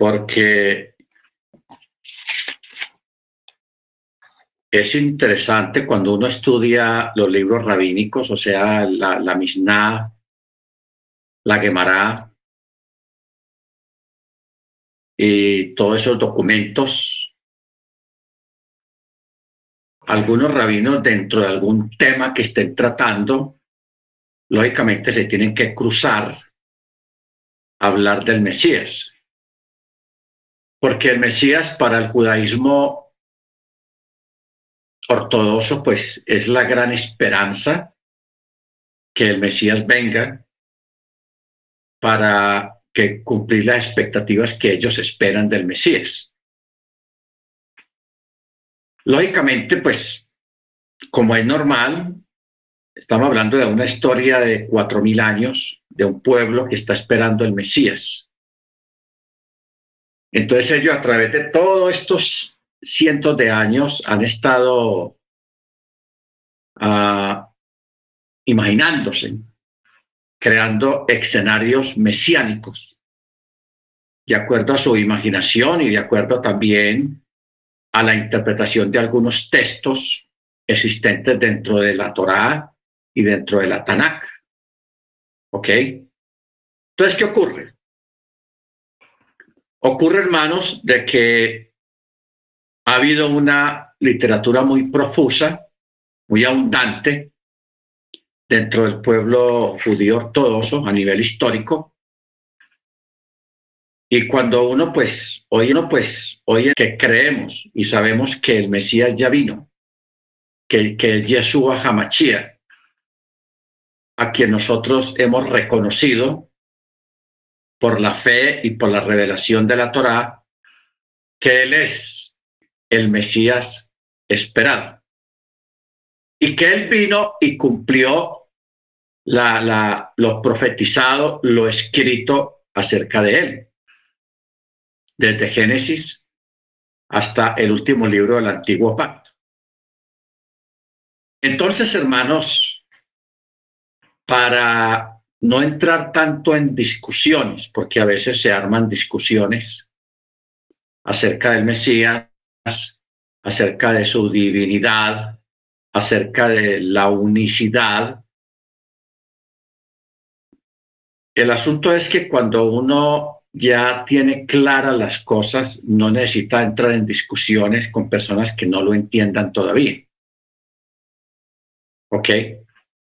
porque es interesante cuando uno estudia los libros rabínicos, o sea, la, la Mishnah, la Gemara y todos esos documentos. Algunos rabinos dentro de algún tema que estén tratando, lógicamente se tienen que cruzar a hablar del Mesías. Porque el Mesías para el judaísmo ortodoxo, pues es la gran esperanza que el Mesías venga para que cumplir las expectativas que ellos esperan del Mesías. Lógicamente, pues, como es normal, estamos hablando de una historia de cuatro mil años de un pueblo que está esperando el Mesías. Entonces ellos a través de todos estos cientos de años han estado uh, imaginándose, creando escenarios mesiánicos, de acuerdo a su imaginación y de acuerdo también a la interpretación de algunos textos existentes dentro de la Torá y dentro de la Tanakh. ¿Ok? Entonces, ¿qué ocurre? Ocurre, hermanos, de que ha habido una literatura muy profusa, muy abundante dentro del pueblo judío ortodoxo a nivel histórico. Y cuando uno pues, hoy uno pues, oye que creemos y sabemos que el Mesías ya vino, que, que es Yeshua Hamachia, a quien nosotros hemos reconocido por la fe y por la revelación de la Torá, que Él es el Mesías esperado. Y que él vino y cumplió la, la, lo profetizado, lo escrito acerca de él. Desde Génesis hasta el último libro del Antiguo Pacto. Entonces, hermanos, para no entrar tanto en discusiones, porque a veces se arman discusiones acerca del Mesías, acerca de su divinidad, acerca de la unicidad. El asunto es que cuando uno ya tiene claras las cosas, no necesita entrar en discusiones con personas que no lo entiendan todavía. ¿Ok?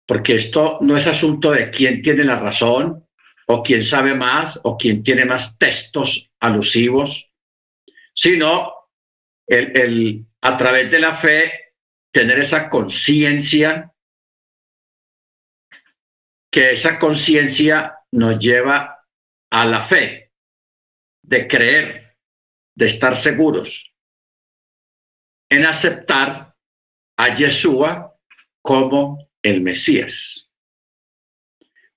Porque esto no es asunto de quién tiene la razón o quién sabe más o quién tiene más textos alusivos, sino el, a través de la fe, tener esa conciencia, que esa conciencia nos lleva a la fe, de creer, de estar seguros, en aceptar a Yeshua como el Mesías.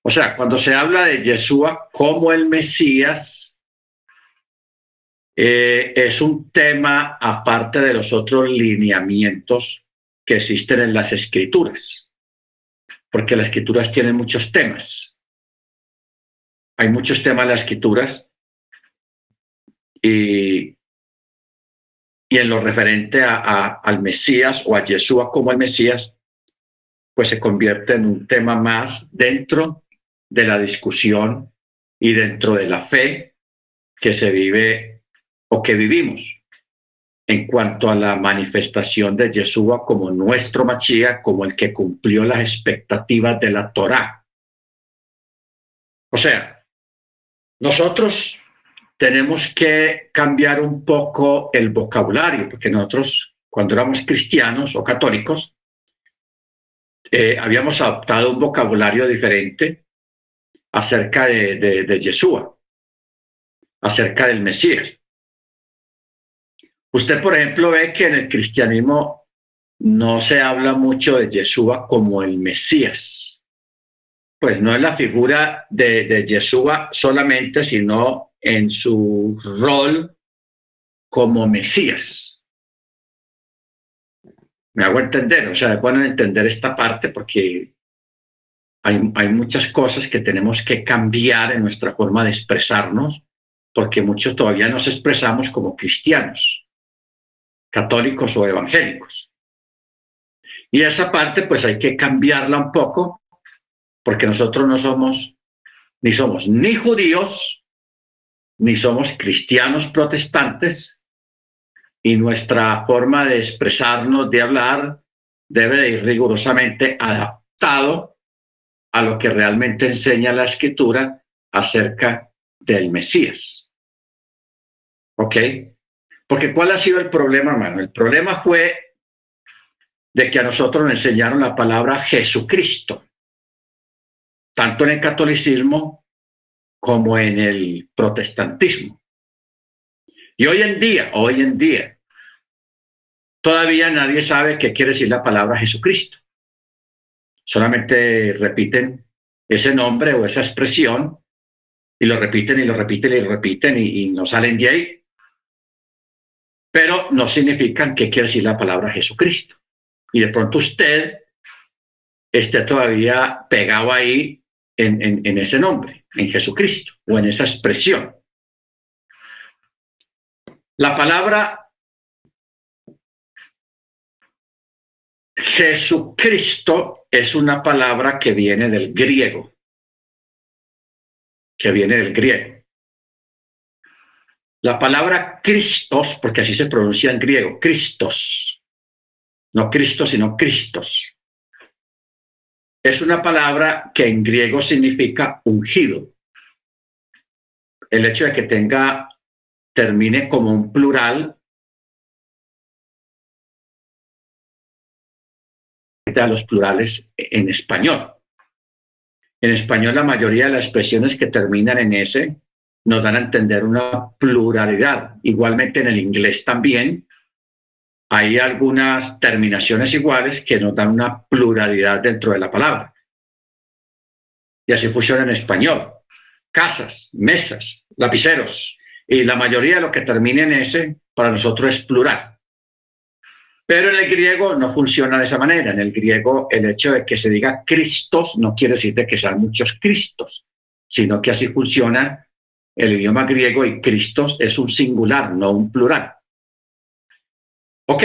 O sea, cuando se habla de Yeshua como el Mesías, eh, es un tema aparte de los otros lineamientos que existen en las escrituras, porque las escrituras tienen muchos temas. Hay muchos temas en las escrituras y, y en lo referente a, al Mesías o a Yeshua como el Mesías, pues se convierte en un tema más dentro de la discusión y dentro de la fe que se vive o que vivimos en cuanto a la manifestación de Yeshua como nuestro Machía, como el que cumplió las expectativas de la Torá. O sea, nosotros tenemos que cambiar un poco el vocabulario, porque nosotros, cuando éramos cristianos o católicos, eh, habíamos adoptado un vocabulario diferente acerca de, de, Yeshua, acerca del Mesías. Usted, por ejemplo, ve que en el cristianismo no se habla mucho de Yeshua como el Mesías. Pues no es la figura de, de Yeshua solamente, sino en su rol como Mesías. Me hago entender, o sea, bueno entender esta parte porque hay, hay muchas cosas que tenemos que cambiar en nuestra forma de expresarnos porque muchos todavía nos expresamos como cristianos, católicos o evangélicos. Y esa parte pues hay que cambiarla un poco, porque nosotros no somos, ni somos ni judíos, ni somos cristianos protestantes, y nuestra forma de expresarnos, de hablar, debe de ir rigurosamente adaptado a lo que realmente enseña la escritura acerca del Mesías. ¿Ok? Porque ¿cuál ha sido el problema, hermano? El problema fue de que a nosotros nos enseñaron la palabra Jesucristo, tanto en el catolicismo como en el protestantismo. Y hoy en día, hoy en día, todavía nadie sabe qué quiere decir la palabra Jesucristo. Solamente repiten ese nombre o esa expresión y lo repiten y lo repiten y lo repiten y, no salen de ahí. Pero no significan qué quiere decir la palabra Jesucristo. Y de pronto usted esté todavía pegado ahí en, en ese nombre, en Jesucristo o en esa expresión. La palabra Jesucristo es una palabra que viene del griego, que viene del griego. La palabra Cristos, porque así se pronuncia en griego, Cristos, no Cristo, sino Cristos, es una palabra que en griego significa ungido. El hecho de que tenga, termine como un plural, a los plurales en español. En español la mayoría de las expresiones que terminan en S nos dan a entender una pluralidad. Igualmente en el inglés también hay algunas terminaciones iguales que nos dan una pluralidad dentro de la palabra. Y así funciona en español. Casas, mesas, lapiceros. Y la mayoría de lo que termina en S para nosotros es plural. Pero en el griego no funciona de esa manera. En el griego el hecho de que se diga Cristos no quiere decir de que sean muchos Cristos, sino que así funciona el idioma griego y Cristos es un singular, no un plural. Ok.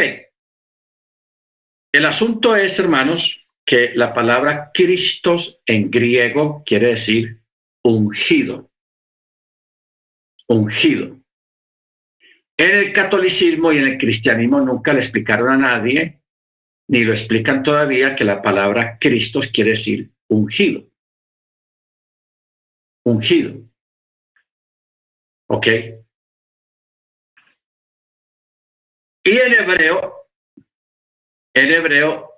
El asunto es, hermanos, que la palabra Cristos en griego quiere decir ungido. Ungido. En el catolicismo y en el cristianismo nunca le explicaron a nadie, ni lo explican todavía, que la palabra Cristo quiere decir ungido. Ungido. ¿Ok? Y en hebreo, en hebreo,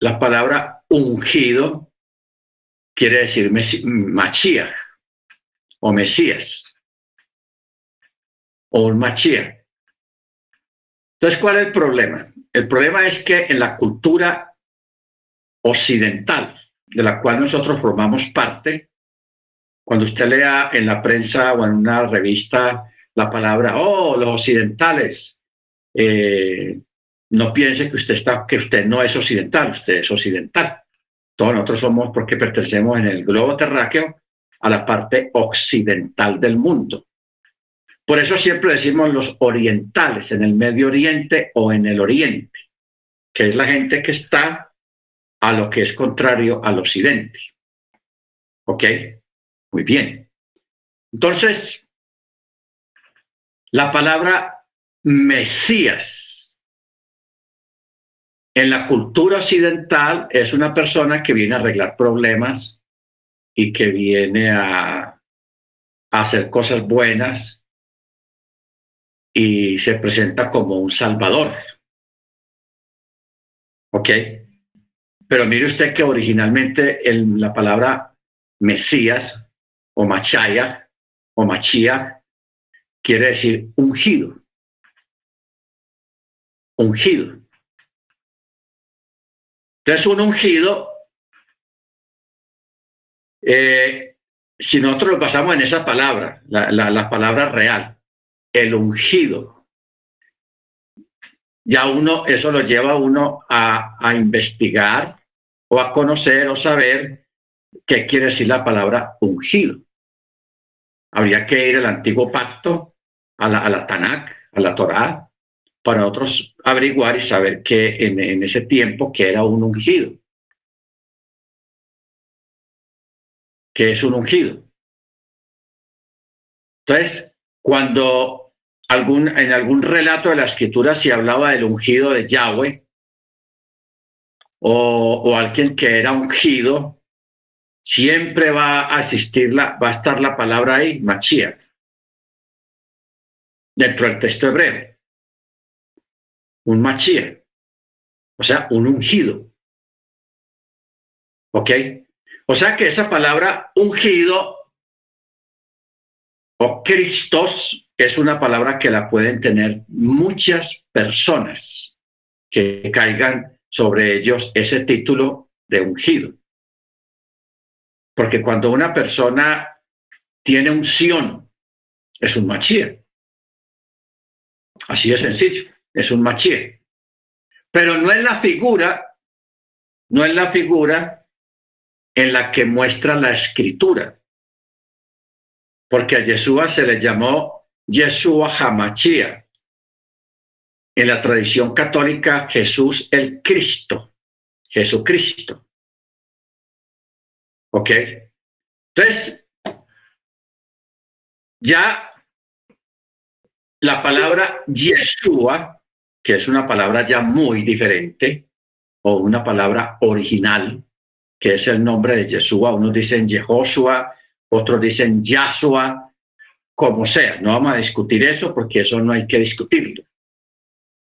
la palabra ungido quiere decir Mashiach o Mesías o un Mashiach. Entonces, ¿cuál es el problema? El problema es que en la cultura occidental, de la cual nosotros formamos parte, cuando usted lea en la prensa o en una revista la palabra, oh, los occidentales, eh, no piense que usted, está, que usted no es occidental, usted es occidental. Todos nosotros somos porque pertenecemos en el globo terráqueo a la parte occidental del mundo. Por eso siempre decimos los orientales, en el Medio Oriente o en el Oriente, que es la gente que está a lo que es contrario al Occidente. ¿Ok? Muy bien. Entonces, la palabra Mesías en la cultura occidental es una persona que viene a arreglar problemas y que viene a, a hacer cosas buenas y se presenta como un salvador. ¿Ok? Pero mire usted que originalmente la palabra Mesías o Machaya o Machía quiere decir ungido. Ungido. Entonces un ungido, eh, si nosotros lo basamos en esa palabra, la, la palabra real, el ungido. Ya uno, eso lo lleva a uno a, investigar o a conocer o saber qué quiere decir la palabra ungido. habría que ir al antiguo pacto, a la, a la Tanakh, a la Torá, para otros averiguar y saber que en, en ese tiempo que era un ungido. que es un ungido. Entonces, cuando algún, en algún relato de la escritura se hablaba del ungido de Yahweh, o, alguien que era ungido, siempre va a asistir, la, va a estar la palabra ahí, Mashiach, dentro del texto hebreo. Un Mashiach, o sea, un ungido. ¿Ok? O sea que esa palabra ungido o Cristos es una palabra que la pueden tener muchas personas que caigan sobre ellos ese título de ungido. Porque cuando una persona tiene unción, es un machía. Así de sencillo, es un machía. Pero no es la figura, no es la figura en la que muestra la escritura. Porque a Yeshua se le llamó Yeshua Hamachia. En la tradición católica, Jesús el Cristo. Jesucristo. ¿Ok? Entonces, ya la palabra Yeshua, que es una palabra ya muy diferente, o una palabra original, que es el nombre de Yeshua. Unos dicen Jehoshua, otros dicen Yahshua, como sea. No vamos a discutir eso porque eso no hay que discutirlo.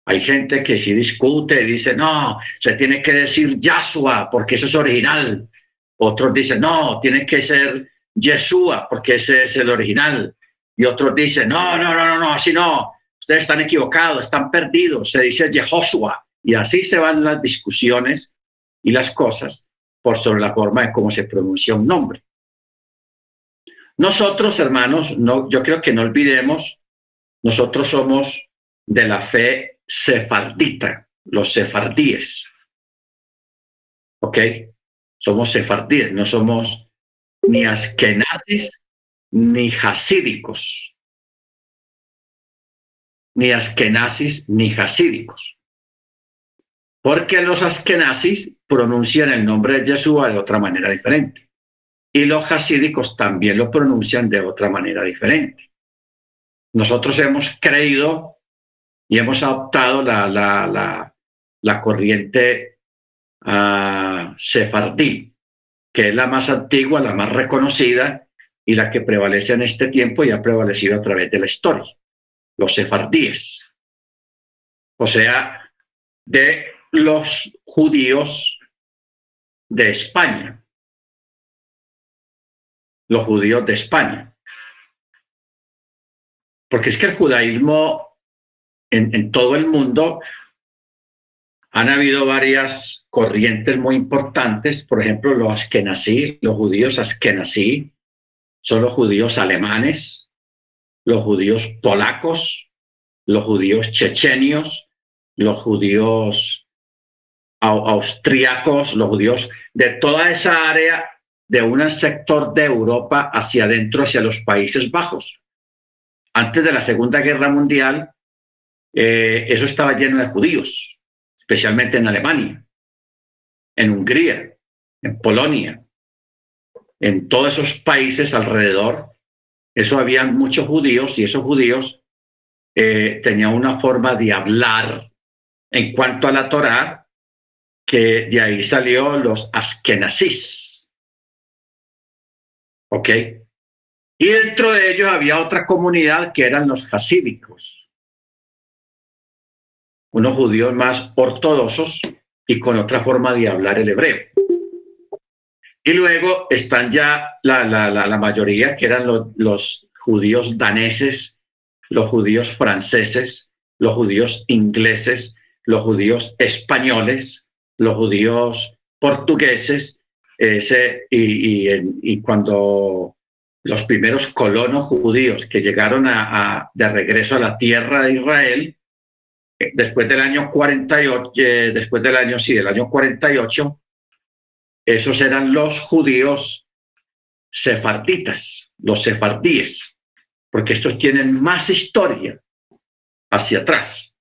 Hay gente que si discute dice, no, se tiene que decir Yahshua porque eso es original. Otros dicen, no, tiene que ser Yeshua porque ese es el original. Y otros dicen, no, no, no, no, no, así no. Ustedes están equivocados, están perdidos. Se dice Jehoshua. Y así se van las discusiones y las cosas por sobre la forma de cómo se pronuncia un nombre. Nosotros, hermanos, no, yo creo que no olvidemos, nosotros somos de la fe sefardita, los sefardíes. ¿Ok? Somos sefardíes, no somos ni askenazis ni hasídicos. Ni askenazis ni hasídicos. Porque los askenazis pronuncian el nombre de Yeshua de otra manera diferente. Y los hasídicos también lo pronuncian de otra manera diferente. Nosotros hemos creído y hemos adoptado la, la, la, la corriente uh, sefardí, que es la más antigua, la más reconocida y la que prevalece en este tiempo y ha prevalecido a través de la historia, los sefardíes. O sea, de los judíos de España, los judíos de España. Porque es que el judaísmo en, todo el mundo han habido varias corrientes muy importantes, por ejemplo, los askenazí, los judíos askenazí, son los judíos alemanes, los judíos polacos, los judíos chechenios, los judíos austriacos, los judíos, de toda esa área de un sector de Europa hacia adentro, hacia los Países Bajos. Antes de la Segunda Guerra Mundial, eh, eso estaba lleno de judíos, especialmente en Alemania, en Hungría, en Polonia, en todos esos países alrededor. Eso habían muchos judíos y esos judíos eh, tenían una forma de hablar en cuanto a la Torá que de ahí salió los askenazis. ¿Ok? Y dentro de ellos había otra comunidad que eran los hasídicos, unos judíos más ortodoxos y con otra forma de hablar el hebreo. Y luego están ya la, la, la, mayoría, que eran los judíos daneses, los judíos franceses, los judíos ingleses, los judíos españoles, los judíos portugueses, ese, y, y, cuando los primeros colonos judíos que llegaron a, de regreso a la tierra de Israel, eh, después del año 48, eh, después del año, sí, del año 48, esos eran los judíos sefarditas, los sefardíes. porque estos tienen más historia hacia atrás.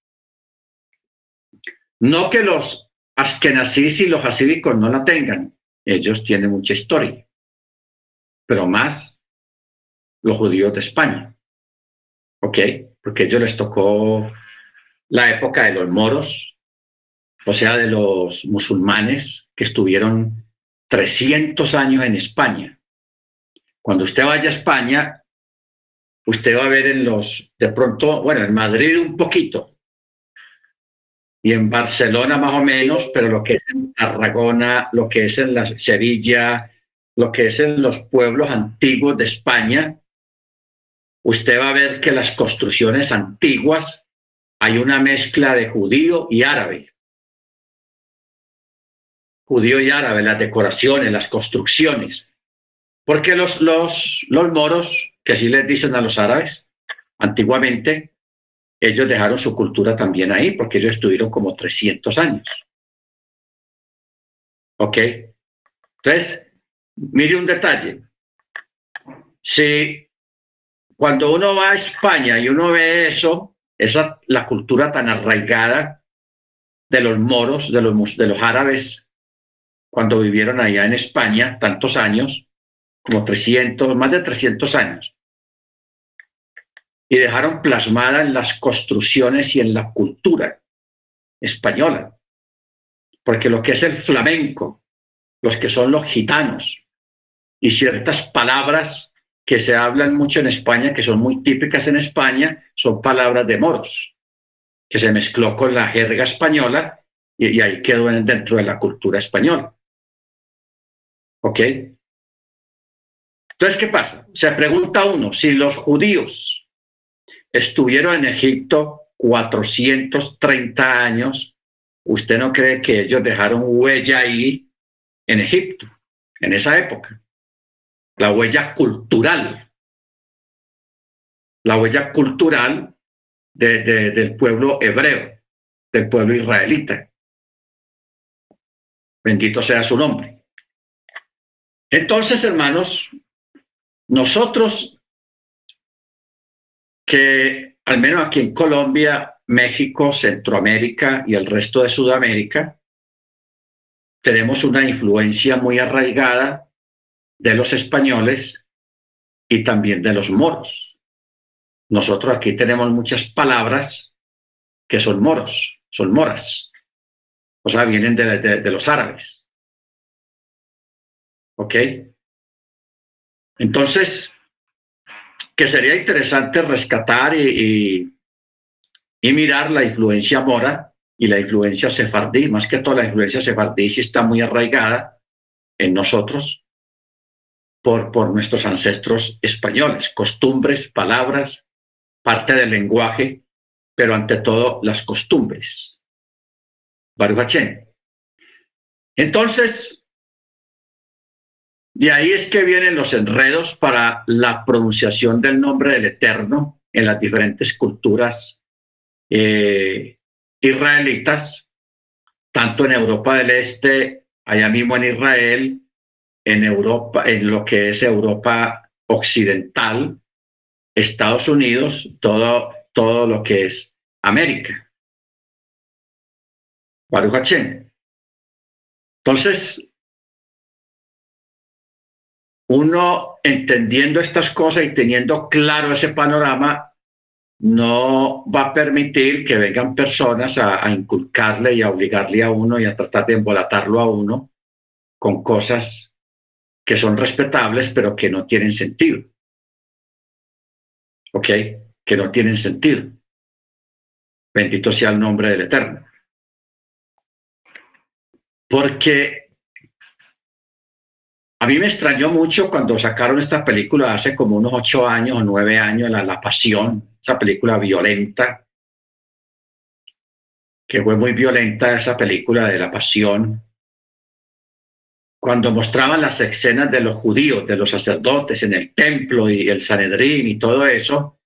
No que los askenazis y los hasídicos no la tengan, ellos tienen mucha historia, pero más los judíos de España, ¿ok? Porque a ellos les tocó la época de los moros, o sea, de los musulmanes que estuvieron 300 años en España. Cuando usted vaya a España, usted va a ver en los, de pronto, bueno, en Madrid un poquito, y en Barcelona más o menos, pero lo que es en Tarragona, lo que es en la Sevilla, lo que es en los pueblos antiguos de España, usted va a ver que las construcciones antiguas hay una mezcla de judío y árabe. Judío y árabe, las decoraciones, las construcciones. Porque los, los, los moros, que así les dicen a los árabes, antiguamente, ellos dejaron su cultura también ahí, porque ellos estuvieron como 300 años. ¿Ok? Entonces, mire un detalle. Si cuando uno va a España y uno ve eso, esa la cultura tan arraigada de los moros, de los, de los árabes, cuando vivieron allá en España tantos años, como 300, más de 300 años y dejaron plasmada en las construcciones y en la cultura española. Porque lo que es el flamenco, los que son los gitanos y ciertas palabras que se hablan mucho en España, que son muy típicas en España, son palabras de moros, que se mezcló con la jerga española y, ahí quedó dentro de la cultura española. ¿Ok? Entonces, ¿qué pasa? Se pregunta uno, si los judíos estuvieron en Egipto 430 años, ¿usted no cree que ellos dejaron huella ahí en Egipto, en esa época? La huella cultural. La huella cultural del pueblo hebreo, del pueblo israelita. Bendito sea su nombre. Entonces, hermanos, nosotros que al menos aquí en Colombia, México, Centroamérica y el resto de Sudamérica, tenemos una influencia muy arraigada de los españoles y también de los moros. Nosotros aquí tenemos muchas palabras que son moros, son moras, o sea, vienen de, los árabes. ¿Ok? Entonces, que sería interesante rescatar y, y, mirar la influencia mora y la influencia sefardí, más que toda la influencia sefardí sí está muy arraigada en nosotros por, por nuestros ancestros españoles, costumbres, palabras, parte del lenguaje, pero ante todo las costumbres. Baruch Entonces, de ahí es que vienen los enredos para la pronunciación del nombre del Eterno en las diferentes culturas eh, israelitas, tanto en Europa del Este, allá mismo en Israel, en Europa, en lo que es Europa occidental, Estados Unidos, todo, todo lo que es América. Baruch Entonces, uno entendiendo estas cosas y teniendo claro ese panorama, no va a permitir que vengan personas a, inculcarle y a obligarle a uno y a tratar de embolatarlo a uno con cosas que son respetables, pero que no tienen sentido. ¿Ok? Que no tienen sentido. Bendito sea el nombre del Eterno. Porque a mí me extrañó mucho cuando sacaron esta película hace como unos ocho años o nueve años, La, la Pasión, esa película violenta, que fue muy violenta esa película de La Pasión, cuando mostraban las escenas de los judíos, de los sacerdotes en el templo y el Sanedrín y todo eso,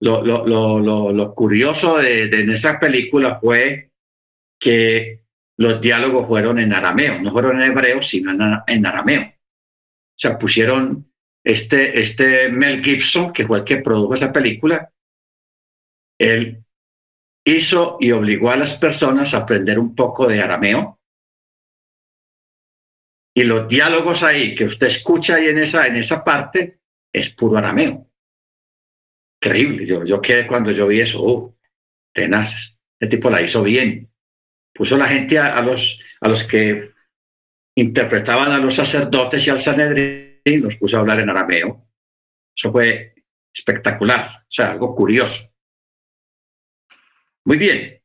lo, lo, lo, lo curioso de, de, en esa película fue que los diálogos fueron en arameo, no fueron en hebreo, sino en, arameo. O sea, pusieron este, este Mel Gibson, que fue el que produjo esa película, él hizo y obligó a las personas a aprender un poco de arameo. Y los diálogos ahí que usted escucha ahí en esa, en esa parte es puro arameo. Increíble. Yo, yo quedé cuando yo vi eso, uh, tenaz. Este tipo la hizo bien. Puso la gente a, los, a los que interpretaban a los sacerdotes y al Sanedrín, los puso a hablar en arameo. Eso fue espectacular, o sea, algo curioso. Muy bien.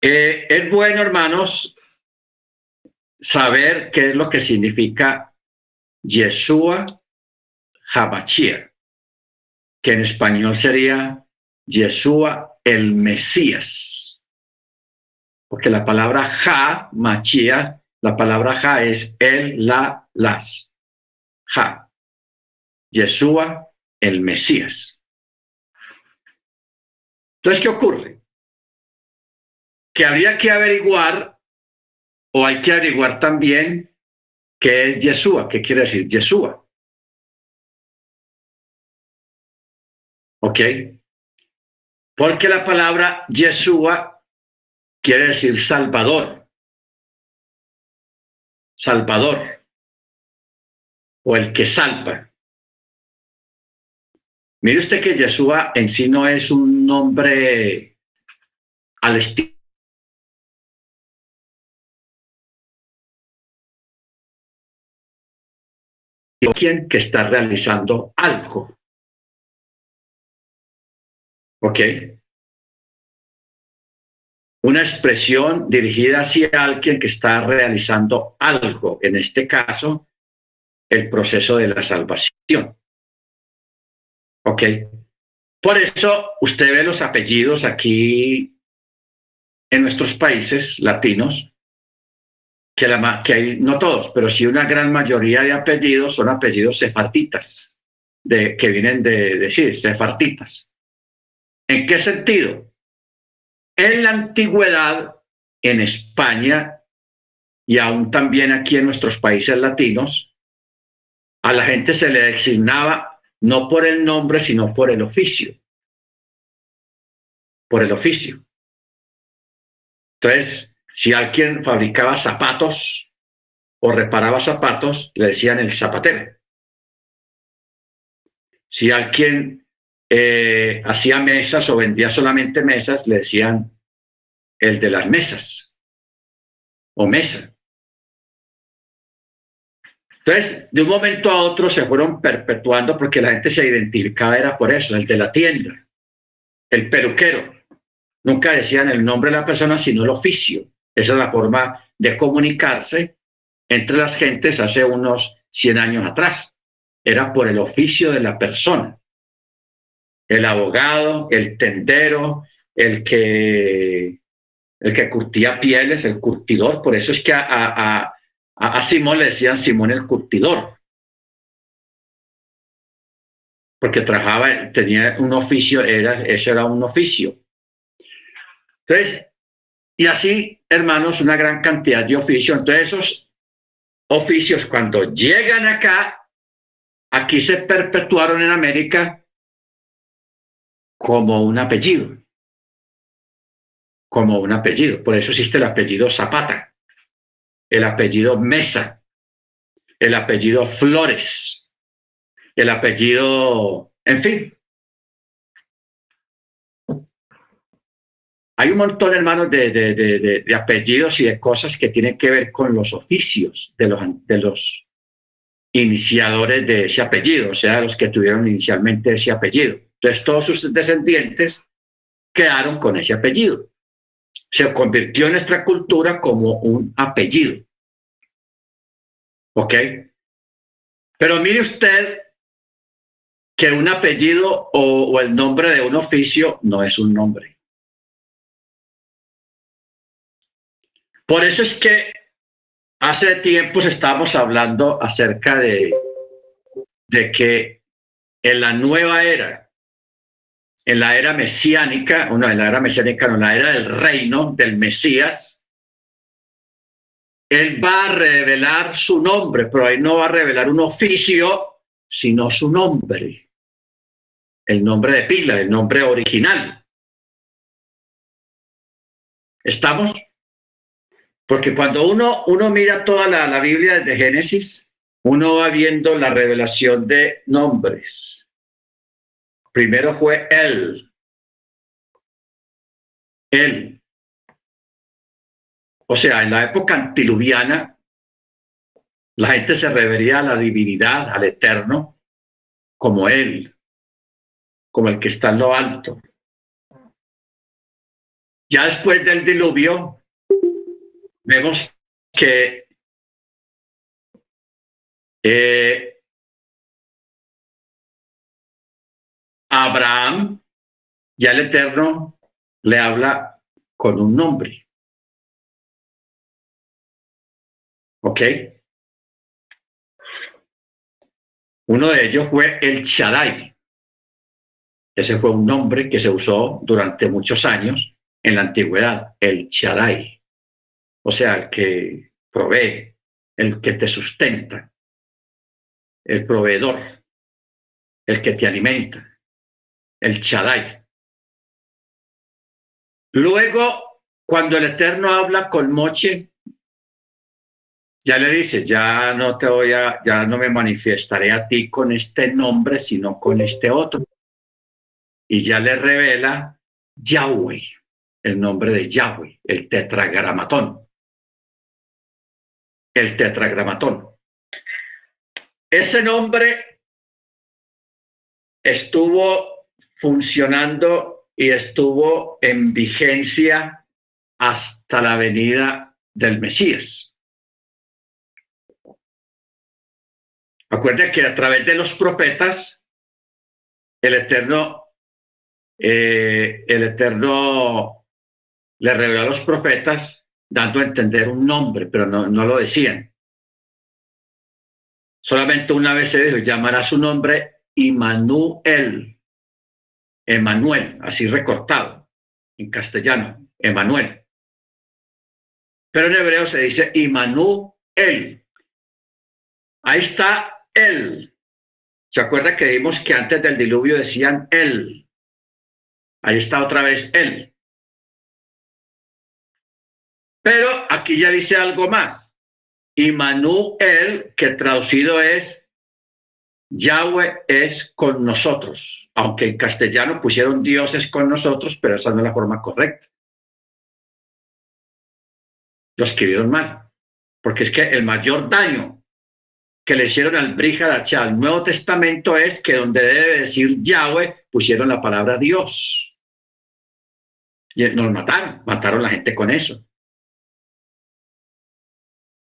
Eh, es bueno, hermanos, saber qué es lo que significa Yeshua Habachir, que en español sería Yeshua el Mesías. Porque la palabra Ja, Machia, la palabra Ja es el, la, las. Ja. Yeshua el Mesías. Entonces, ¿qué ocurre? Que habría que averiguar, o hay que averiguar también, qué es Yeshua, qué quiere decir Yeshua. ¿Ok? Porque la palabra Yeshua quiere decir Salvador. Salvador. O el que salva. Mire usted que Yeshua en sí no es un nombre al estilo. quien que está realizando algo. ¿Ok? Una expresión dirigida hacia alguien que está realizando algo, en este caso, el proceso de la salvación. ¿Ok? Por eso usted ve los apellidos aquí en nuestros países latinos, que, la, que hay, no todos, pero sí una gran mayoría de apellidos son apellidos sefartitas, de, que vienen de decir, sefartitas. ¿En qué sentido? En la antigüedad, en España y aún también aquí en nuestros países latinos, a la gente se le designaba no por el nombre, sino por el oficio. Por el oficio. Entonces, si alguien fabricaba zapatos o reparaba zapatos, le decían el zapatero. Si alguien eh, hacía mesas o vendía solamente mesas, le decían el de las mesas o mesa. Entonces, de un momento a otro se fueron perpetuando porque la gente se identificaba, era por eso, el de la tienda, el peluquero. Nunca decían el nombre de la persona, sino el oficio. Esa es la forma de comunicarse entre las gentes hace unos 100 años atrás. Era por el oficio de la persona. El abogado, el tendero, el que, el que curtía pieles, el curtidor. Por eso es que a a, Simón le decían Simón el curtidor, porque trabajaba, tenía un oficio, era, eso era un oficio. Entonces, y así, hermanos, una gran cantidad de oficios. Entonces, esos oficios, cuando llegan acá, aquí se perpetuaron en América como un apellido. Como un apellido. Por eso existe el apellido Zapata el apellido Mesa, el apellido Flores, el apellido, en fin. Hay un montón, hermanos, de, de, apellidos y de cosas que tienen que ver con los oficios de los, de los iniciadores de ese apellido, o sea, los que tuvieron inicialmente ese apellido. Entonces, todos sus descendientes quedaron con ese apellido se convirtió en nuestra cultura como un apellido. ¿Ok? Pero mire usted que un apellido o, el nombre de un oficio no es un nombre. Por eso es que hace tiempos estábamos hablando acerca de, de que en la nueva era, en la era mesiánica, no, en la era mesiánica, no, en la era del reino del Mesías, Él va a revelar su nombre, pero ahí no va a revelar un oficio, sino su nombre. El nombre de pila, el nombre original. ¿Estamos? Porque cuando uno, uno mira toda la, la Biblia desde Génesis, uno va viendo la revelación de nombres. Primero fue Él. Él. O sea, en la época antiluviana, la gente se refería a la divinidad, al eterno, como Él, como el que está en lo alto. Ya después del diluvio, vemos que eh, Abraham, ya el Eterno, le habla con un nombre. ¿Ok? Uno de ellos fue el Shaddai. Ese fue un nombre que se usó durante muchos años en la antigüedad, el Shaddai o sea, el que provee, el que te sustenta, el proveedor, el que te alimenta, el Chadai. Luego, cuando el Eterno habla con Moche, ya le dice, ya no te voy a, ya no me manifestaré a ti con este nombre, sino con este otro. Y ya le revela Yahweh, el nombre de Yahweh, el tetragramatón el tetragramatón. Ese nombre estuvo funcionando y estuvo en vigencia hasta la venida del Mesías. Acuérdense que a través de los profetas, el Eterno, eh, el Eterno le reveló a los profetas dando a entender un nombre, pero no, no lo decían. Solamente una vez se dijo, llamará su nombre Immanuel, Emanuel, así recortado en castellano, Emanuel. Pero en hebreo se dice Immanuel. Ahí está él. ¿Se acuerda que vimos que antes del diluvio decían él? Ahí está otra vez él. Pero aquí ya dice algo más. Immanuel, que traducido es Yahweh es con nosotros, aunque en castellano pusieron Dios es con nosotros, pero esa no es la forma correcta. Lo escribieron mal, porque es que el mayor daño que le hicieron al Brihadachá, al Nuevo Testamento, es que donde debe decir Yahweh, pusieron la palabra Dios. Y nos mataron, mataron la gente con eso.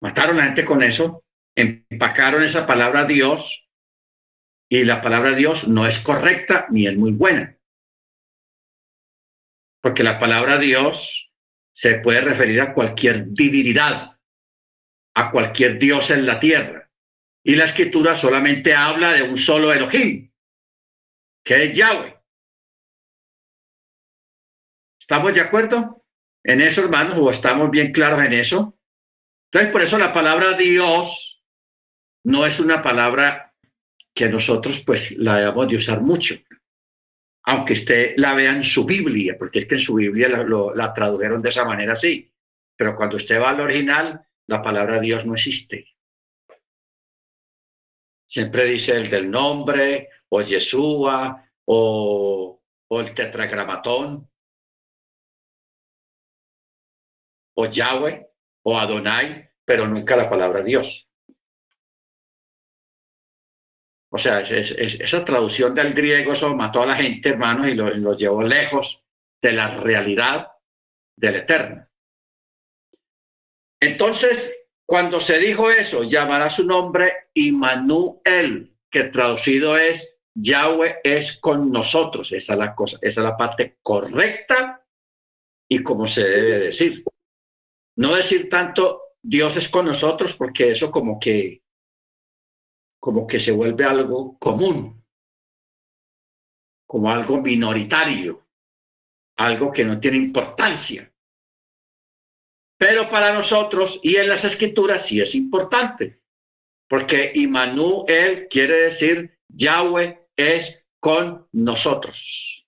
Mataron la gente con eso, empacaron esa palabra Dios y la palabra Dios no es correcta ni es muy buena. Porque la palabra Dios se puede referir a cualquier divinidad, a cualquier Dios en la tierra. Y la escritura solamente habla de un solo Elohim, que es Yahweh. ¿Estamos de acuerdo en eso, hermanos? ¿O estamos bien claros en eso? Entonces, por eso la palabra Dios no es una palabra que nosotros pues la debemos de usar mucho, aunque usted la vea en su Biblia, porque es que en su Biblia la, la tradujeron de esa manera así. Pero cuando usted va al original, la palabra Dios no existe. Siempre dice el del nombre, o Yeshua, o, o el tetragramatón, o Yahweh o Adonai, pero nunca la palabra Dios. O sea, esa traducción del griego, eso mató a la gente, hermanos, y los lo llevó lejos de la realidad del eterno. Entonces, cuando se dijo eso, llamará su nombre Immanuel, que traducido es Yahweh es con nosotros. Esa es la cosa, esa es la parte correcta y como se debe decir. No decir tanto Dios es con nosotros porque eso como que como que se vuelve algo común, como algo minoritario, algo que no tiene importancia. Pero para nosotros y en las escrituras sí es importante, porque Immanuel quiere decir Yahweh es con nosotros.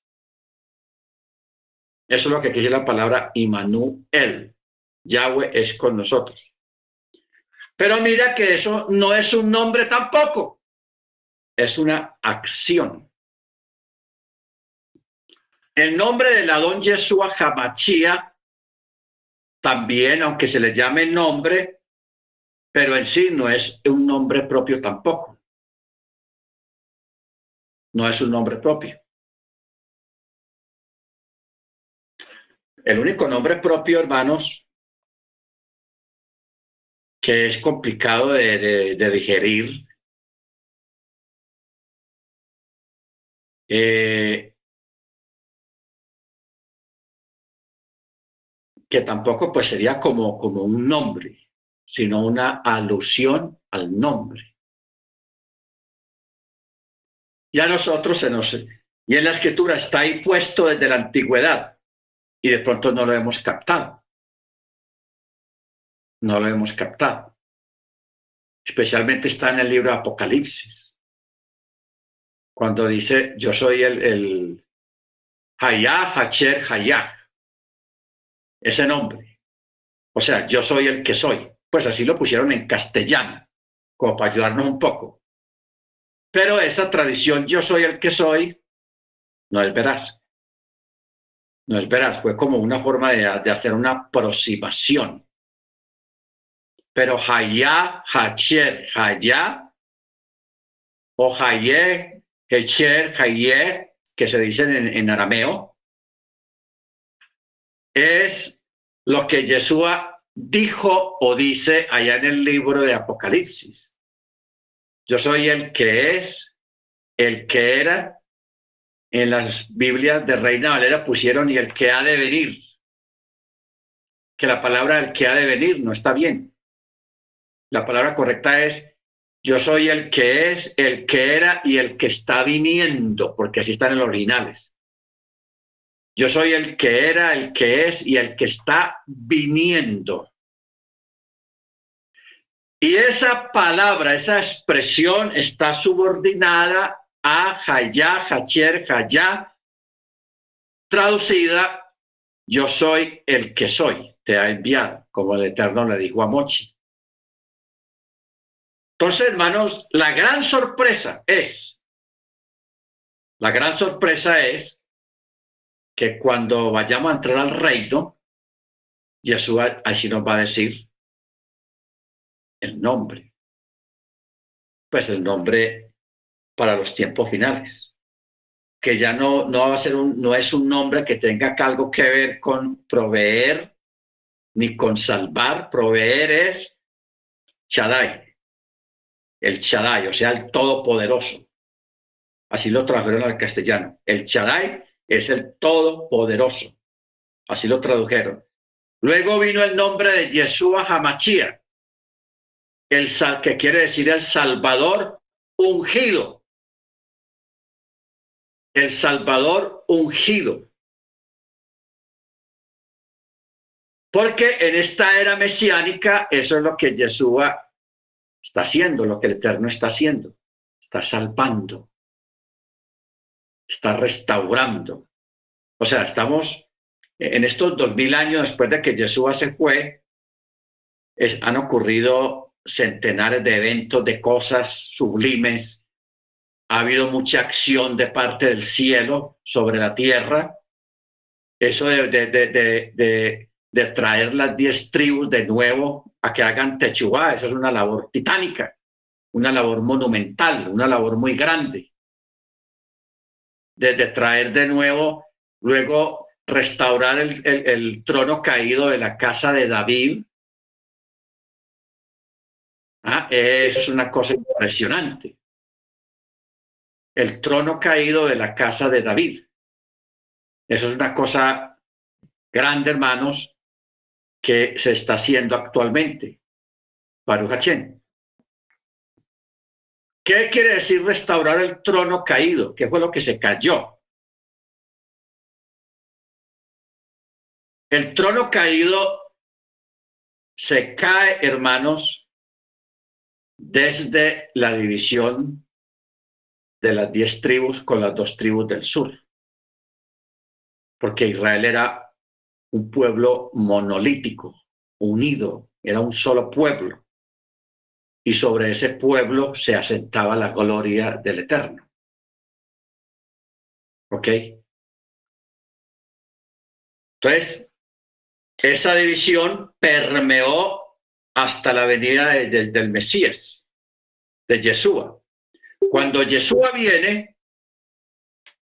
Eso es lo que quiere la palabra Immanuel. Yahweh es con nosotros. Pero mira que eso no es un nombre tampoco, es una acción. El nombre del Adón Yeshua Hamachía también, aunque se le llame nombre, pero en sí no es un nombre propio tampoco. No es un nombre propio. El único nombre propio, hermanos, que es complicado de, digerir, eh, que tampoco pues sería como, como un nombre, sino una alusión al nombre. Y a nosotros se nos... Y en la escritura está ahí puesto desde la antigüedad y de pronto no lo hemos captado. No lo hemos captado. Especialmente está en el libro de Apocalipsis. Cuando dice, yo soy el, Hayah, Hacher, Hayah ese nombre. O sea, yo soy el que soy. Pues así lo pusieron en castellano, como para ayudarnos un poco. Pero esa tradición, yo soy el que soy, no es veraz. No es veraz, fue como una forma de, hacer una aproximación. Pero Hayá, Hacher, Hayá, o Hayé, Hecher, Hayé, que se dicen en arameo, es lo que Yeshua dijo o dice allá en el libro de Apocalipsis. Yo soy el que es, el que era. En las Biblias de Reina Valera pusieron y el que ha de venir. Que la palabra el que ha de venir no está bien. La palabra correcta es yo soy el que es, el que era y el que está viniendo, porque así están en los originales. Yo soy el que era, el que es y el que está viniendo. Y esa palabra, esa expresión está subordinada a Hayá, Hacher, Hayá, traducida, yo soy el que soy, te ha enviado, como el Eterno le dijo a Mochi. Entonces, hermanos, la gran sorpresa es, la gran sorpresa es que cuando vayamos a entrar al reino, Jesús así nos va a decir el nombre. Pues el nombre para los tiempos finales. Que ya no, no va a ser un, no es un nombre que tenga algo que ver con proveer ni con salvar. Proveer es Shaddai, el Shaddai, o sea, el Todopoderoso. Así lo trajeron al castellano. El Shaddai es el Todopoderoso. Así lo tradujeron. Luego vino el nombre de Yeshua Hamachia, el que quiere decir el Salvador ungido. El Salvador ungido. Porque en esta era mesiánica eso es lo que Yeshua está haciendo, lo que el Eterno está haciendo. Está salvando está restaurando. O sea, estamos en estos dos mil años después de que Jesús se fue, han ocurrido centenares de eventos, de cosas sublimes. Ha habido mucha acción de parte del cielo sobre la tierra. Eso de, de, traer las diez tribus de nuevo a que hagan Techubá, eso es una labor titánica, una labor monumental, una labor muy grande de, traer de nuevo, luego restaurar el, trono caído de la casa de David. Ah, eso es una cosa impresionante. El trono caído de la casa de David. Eso es una cosa grande, hermanos, que se está haciendo actualmente. Baruch ¿Qué quiere decir restaurar el trono caído? ¿Qué fue lo que se cayó? El trono caído se cae, hermanos, desde la división de las diez tribus con las dos tribus del sur. Porque Israel era un pueblo monolítico, unido, era un solo pueblo. Y sobre ese pueblo se asentaba la gloria del Eterno. ¿Ok? Entonces, esa división permeó hasta la venida del Mesías, de Yeshua. Cuando Yeshua viene,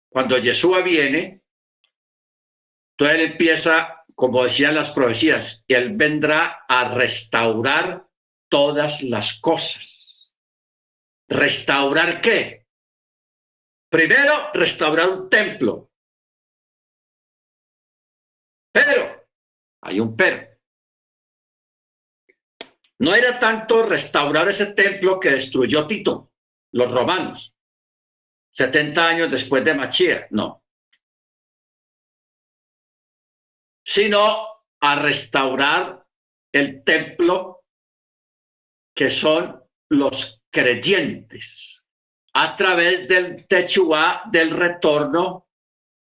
cuando Yeshua viene, entonces él empieza, como decían las profecías, y él vendrá a restaurar todas las cosas. ¿Restaurar qué? Primero, restaurar un templo. Pero hay un pero. No era tanto restaurar ese templo que destruyó Tito, los romanos, 70 años después de Machia, no. Sino a restaurar el templo que son los creyentes a través del techuá del retorno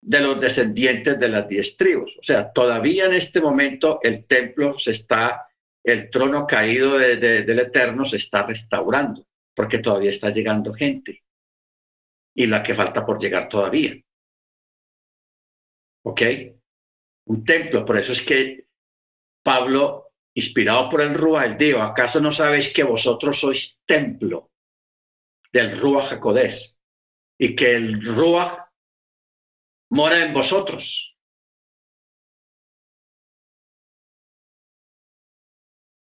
de los descendientes de las diez tribus. O sea, todavía en este momento el templo se está, el trono caído del Eterno se está restaurando, porque todavía está llegando gente y la que falta por llegar todavía. ¿Ok? Un templo, por eso es que Pablo, inspirado por el él dijo, ¿acaso no sabéis que vosotros sois templo del Rúa Jacodés? Y que el Rúa mora en vosotros.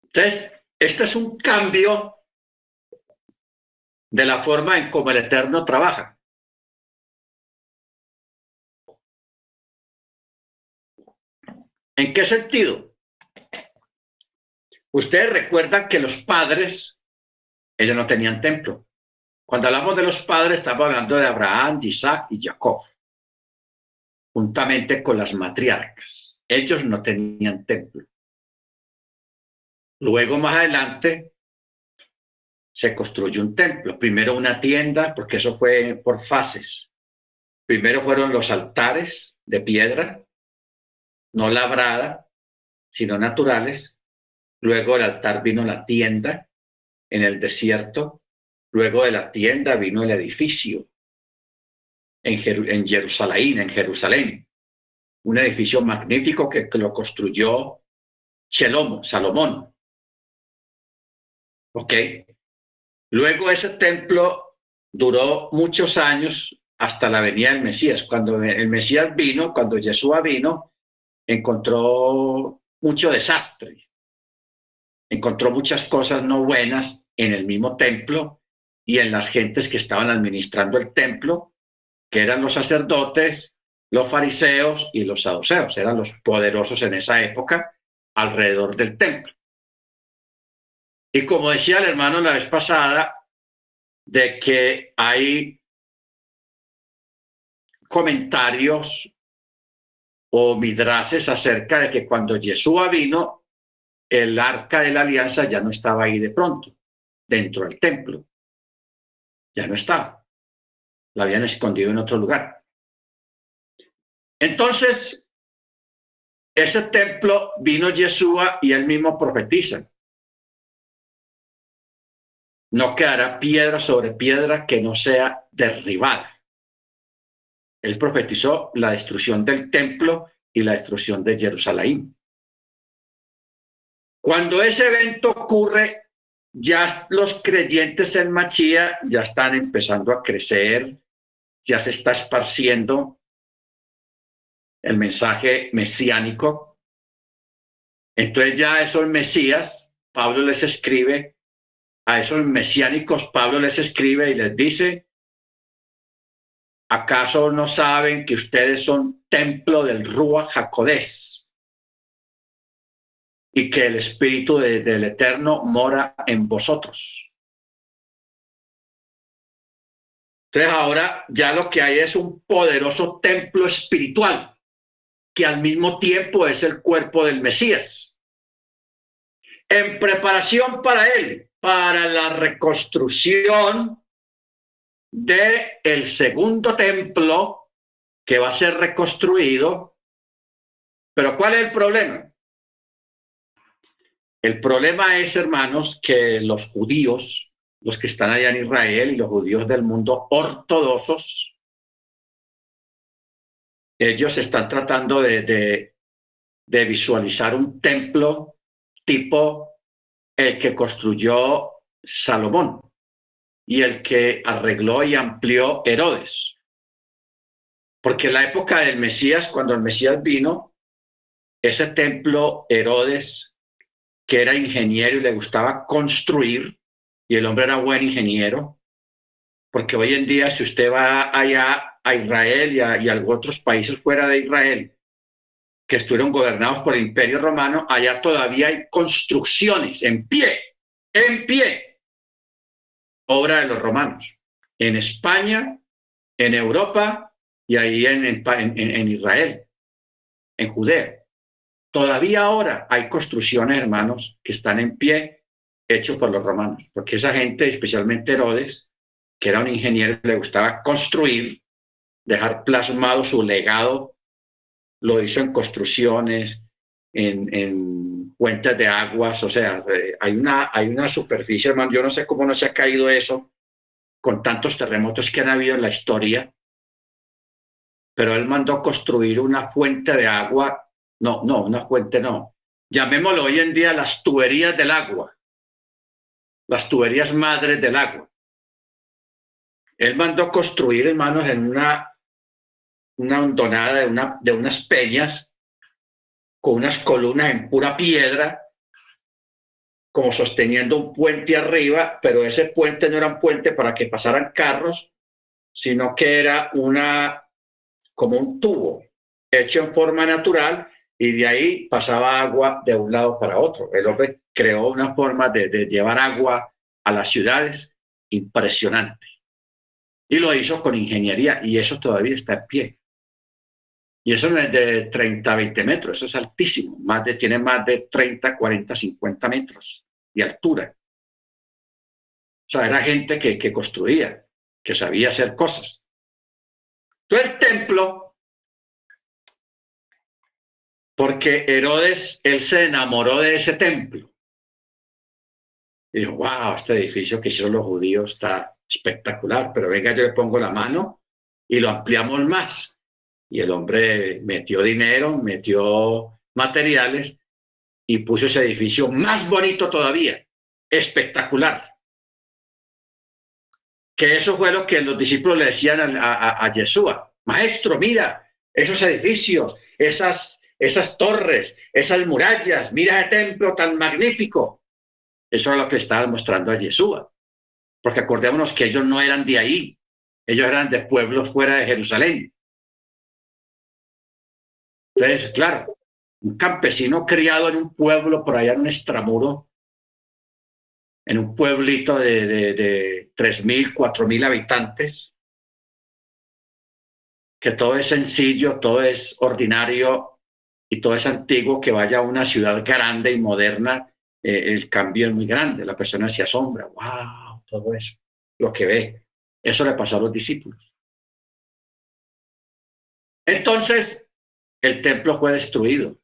Entonces, este es un cambio de la forma en cómo el Eterno trabaja. ¿En qué sentido? Ustedes recuerdan que los padres, ellos no tenían templo. Cuando hablamos de los padres, estamos hablando de Abraham, Isaac y Jacob juntamente con las matriarcas. Ellos no tenían templo. Luego, más adelante, se construyó un templo. Primero una tienda, porque eso fue por fases. Primero fueron los altares de piedra, no labrada, sino naturales. Luego el altar vino la tienda en el desierto. Luego de la tienda vino el edificio en, Jerusalén, en Jerusalén. Un edificio magnífico que, lo construyó Salomón. ¿Ok? Luego ese templo duró muchos años hasta la venida del Mesías. Cuando el Mesías vino, cuando Yeshua vino, encontró mucho desastre. Encontró muchas cosas no buenas en el mismo templo y en las gentes que estaban administrando el templo que eran los sacerdotes, los fariseos y los saduceos, eran los poderosos en esa época alrededor del templo. Y como decía el hermano la vez pasada, de que hay comentarios o midrases acerca de que cuando Yeshua vino, el arca de la alianza ya no estaba ahí de pronto, dentro del templo. Ya no estaba la habían escondido en otro lugar. Entonces, ese templo vino Yeshua y él mismo profetiza. No quedará piedra sobre piedra que no sea derribada. Él profetizó la destrucción del templo y la destrucción de Jerusalén. Cuando ese evento ocurre, ya los creyentes en Machía ya están empezando a crecer, ya se está esparciendo el mensaje mesiánico. Entonces ya esos mesías, Pablo les escribe, a esos mesiánicos, Pablo les escribe y les dice, ¿acaso no saben que ustedes son templo del Rúa Jacodés? Y que el Espíritu del Eterno mora en vosotros. Entonces ahora ya lo que hay es un poderoso templo espiritual que al mismo tiempo es el cuerpo del Mesías. en preparación para él, para la reconstrucción de el segundo templo que va a ser reconstruido. Pero ¿cuál es el problema? El problema es, hermanos, que los judíos, los que están allá en Israel y los judíos del mundo ortodoxos, ellos están tratando de, de visualizar un templo tipo el que construyó Salomón y el que arregló y amplió Herodes. Porque en la época del Mesías, cuando el Mesías vino, ese templo Herodes, que era ingeniero y le gustaba construir, y el hombre era buen ingeniero, porque hoy en día si usted va allá a Israel y a, y a otros países fuera de Israel, que estuvieron gobernados por el Imperio Romano, allá todavía hay construcciones en pie, en pie, obra de los romanos, en España, en Europa y ahí en, en, Israel, en Judea. Todavía ahora hay construcciones, hermanos, que están en pie, hechos por los romanos, porque esa gente, especialmente Herodes, que era un ingeniero, le gustaba construir, dejar plasmado su legado lo hizo en construcciones, en, en fuentes de aguas, o sea, hay una, hay una superficie, hermano, yo no sé cómo no se ha caído eso con tantos terremotos que han habido en la historia, pero él mandó construir una fuente de agua, no, no, una fuente no, llamémoslo hoy en día las tuberías del agua, las tuberías madres del agua. Él mandó construir, hermanos, en una una hondonada de, una, de unas peñas con unas columnas en pura piedra, como sosteniendo un puente arriba, pero ese puente no era un puente para que pasaran carros, sino que era una como un tubo hecho en forma natural y de ahí pasaba agua de un lado para otro. El hombre creó una forma de, de llevar agua a las ciudades impresionante. Y lo hizo con ingeniería y eso todavía está en pie. Y eso no es de 30, 20 metros, eso es altísimo, más de, tiene más de 30, 40, 50 metros de altura. O sea, era gente que, que construía, que sabía hacer cosas. Entonces el templo, porque Herodes, él se enamoró de ese templo. Y dijo, wow, este edificio que hicieron los judíos está espectacular, pero venga, yo le pongo la mano y lo ampliamos más y el hombre metió dinero, metió materiales y puso ese edificio más bonito todavía, espectacular. Que eso fue lo que los discípulos le decían a, a, Yeshua, maestro, mira esos edificios, esas, esas torres, esas murallas, mira ese templo tan magnífico. Eso es lo que estaba mostrando a Yeshua. Porque acordémonos que ellos no eran de ahí, ellos eran de pueblos fuera de Jerusalén. Entonces, claro, un campesino criado en un pueblo por allá en un extramuro, en un pueblito de, de, de 3.000, 4.000 habitantes, que todo es sencillo, todo es ordinario y todo es antiguo, que vaya a una ciudad grande y moderna, eh, el cambio es muy grande, la persona se asombra, wow, todo eso, lo que ve. Eso le pasó a los discípulos. Entonces, el templo fue destruido.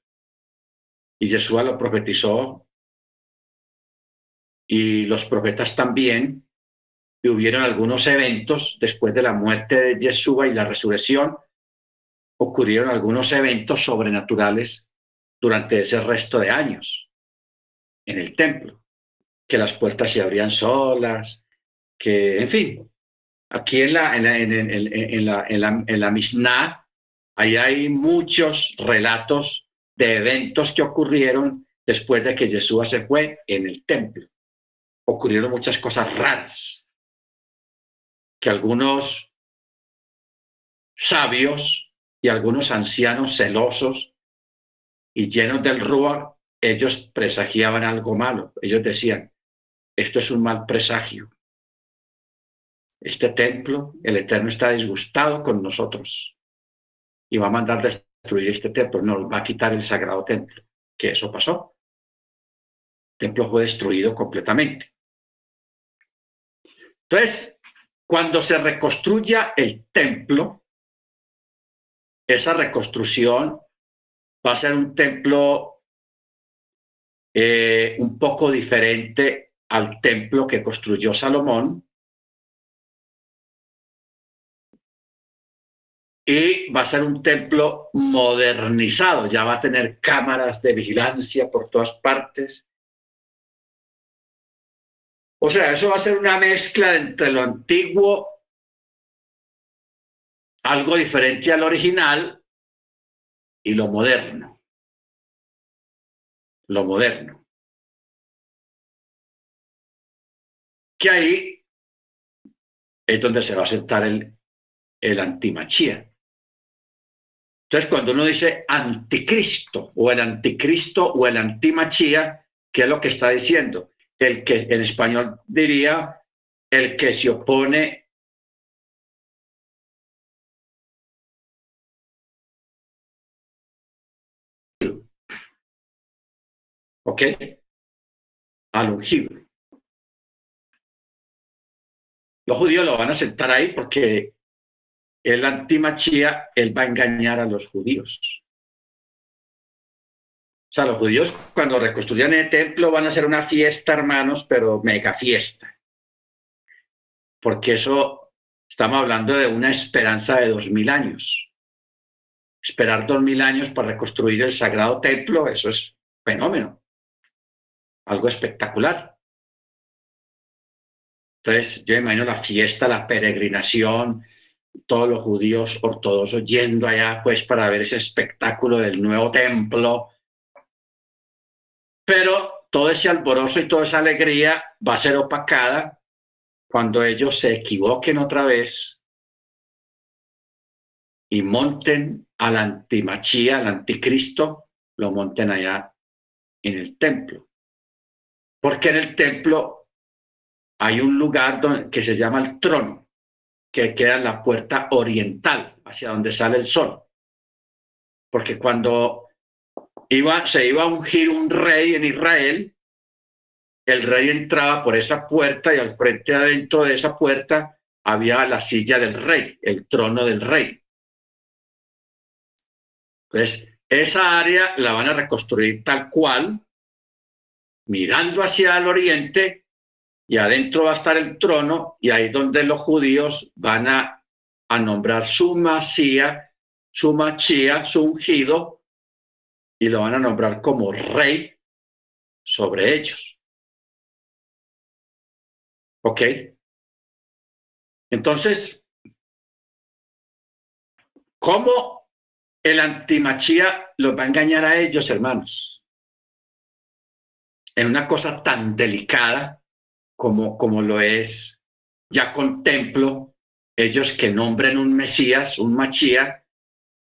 Y Yeshua lo profetizó. Y los profetas también. Y hubieron algunos eventos después de la muerte de Yeshua y la resurrección. Ocurrieron algunos eventos sobrenaturales durante ese resto de años en el templo. Que las puertas se abrían solas, que, en fin, aquí en la, en la, en, la, en la, en la Ahí hay muchos relatos de eventos que ocurrieron después de que Jesús se fue en el templo. Ocurrieron muchas cosas raras que algunos sabios y algunos ancianos celosos y llenos del rúa, ellos presagiaban algo malo. Ellos decían, esto es un mal presagio. Este templo, el Eterno está disgustado con nosotros y va a mandar destruir este templo, nos va a quitar el sagrado templo, que eso pasó. templo fue destruido completamente. Entonces, cuando se reconstruya el templo, esa reconstrucción va a ser un templo eh, un poco diferente al templo que construyó Salomón. Y va a ser un templo modernizado, ya va a tener cámaras de vigilancia por todas partes. O sea, eso va a ser una mezcla entre lo antiguo, algo diferente al original, y lo moderno. Lo moderno. Que ahí es donde se va a aceptar el, el antimachía. Entonces, cuando uno dice anticristo o el anticristo o el antimachía, ¿qué es lo que está diciendo? El que en español diría el que se opone ¿ok? Al ungible. Los judíos lo van a aceptar ahí porque el antimachía, él va a engañar a los judíos. O sea, los judíos cuando reconstruyan el templo van a hacer una fiesta, hermanos, pero mega fiesta. Porque eso, estamos hablando de una esperanza de dos mil años. Esperar dos mil años para reconstruir el sagrado templo, eso es fenómeno algo espectacular. Entonces, yo imagino la fiesta, la peregrinación, todos los judíos ortodoxos yendo allá, pues, para ver ese espectáculo del nuevo templo. Pero todo ese alborozo y toda esa alegría va a ser opacada cuando ellos se equivoquen otra vez y monten al antimachía, al anticristo, lo monten allá en el templo porque en el templo hay un lugar donde, que se llama el trono, que queda en la puerta oriental, hacia donde sale el sol. Porque cuando iba, se iba a ungir un rey en Israel, el rey entraba por esa puerta y al frente adentro de esa puerta había la silla del rey, el trono del rey. Entonces, esa área la van a reconstruir tal cual mirando hacia el oriente y adentro va a estar el trono y ahí donde los judíos van a, nombrar su masía, su machía, su ungido y lo van a nombrar como rey sobre ellos. ¿Ok? Entonces, ¿cómo el antimachía los va a engañar a ellos, hermanos? en una cosa tan delicada como, como lo es, ya contemplo ellos que nombren un Mesías, un Machía,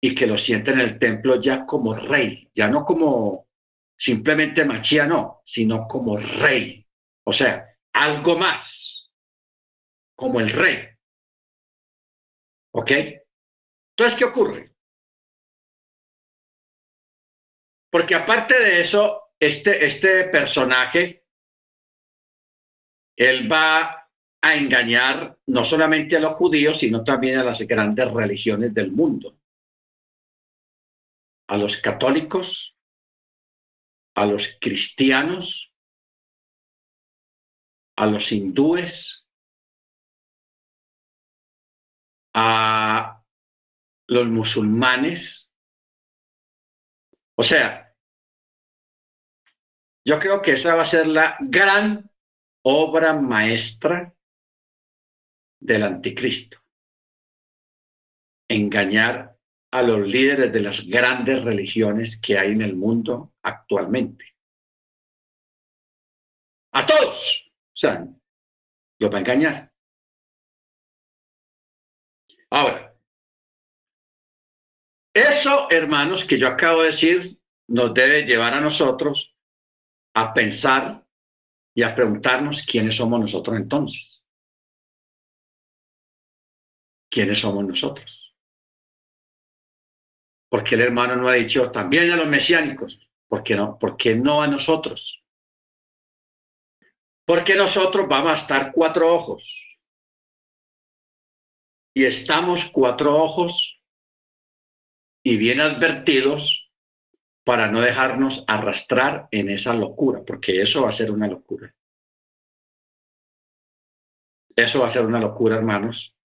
y que lo sienten en el templo ya como rey, ya no como simplemente Machía, no, sino como rey. O sea, algo más, como el rey. ¿Ok? Entonces, ¿qué ocurre? Porque aparte de eso, este, este personaje, él va a engañar no solamente a los judíos, sino también a las grandes religiones del mundo. A los católicos, a los cristianos, a los hindúes, a los musulmanes. O sea, yo creo que esa va a ser la gran obra maestra del anticristo. Engañar a los líderes de las grandes religiones que hay en el mundo actualmente. A todos. O sea, los va a engañar. Ahora, eso, hermanos, que yo acabo de decir, nos debe llevar a nosotros a pensar y a preguntarnos quiénes somos nosotros entonces. ¿Quiénes somos nosotros? Porque el hermano no ha dicho también a los mesiánicos? ¿Por qué no? ¿Por qué no a nosotros? Porque nosotros vamos a estar cuatro ojos. Y estamos cuatro ojos y bien advertidos para no dejarnos arrastrar en esa locura, porque eso va a ser una locura. Eso va a ser una locura, hermanos,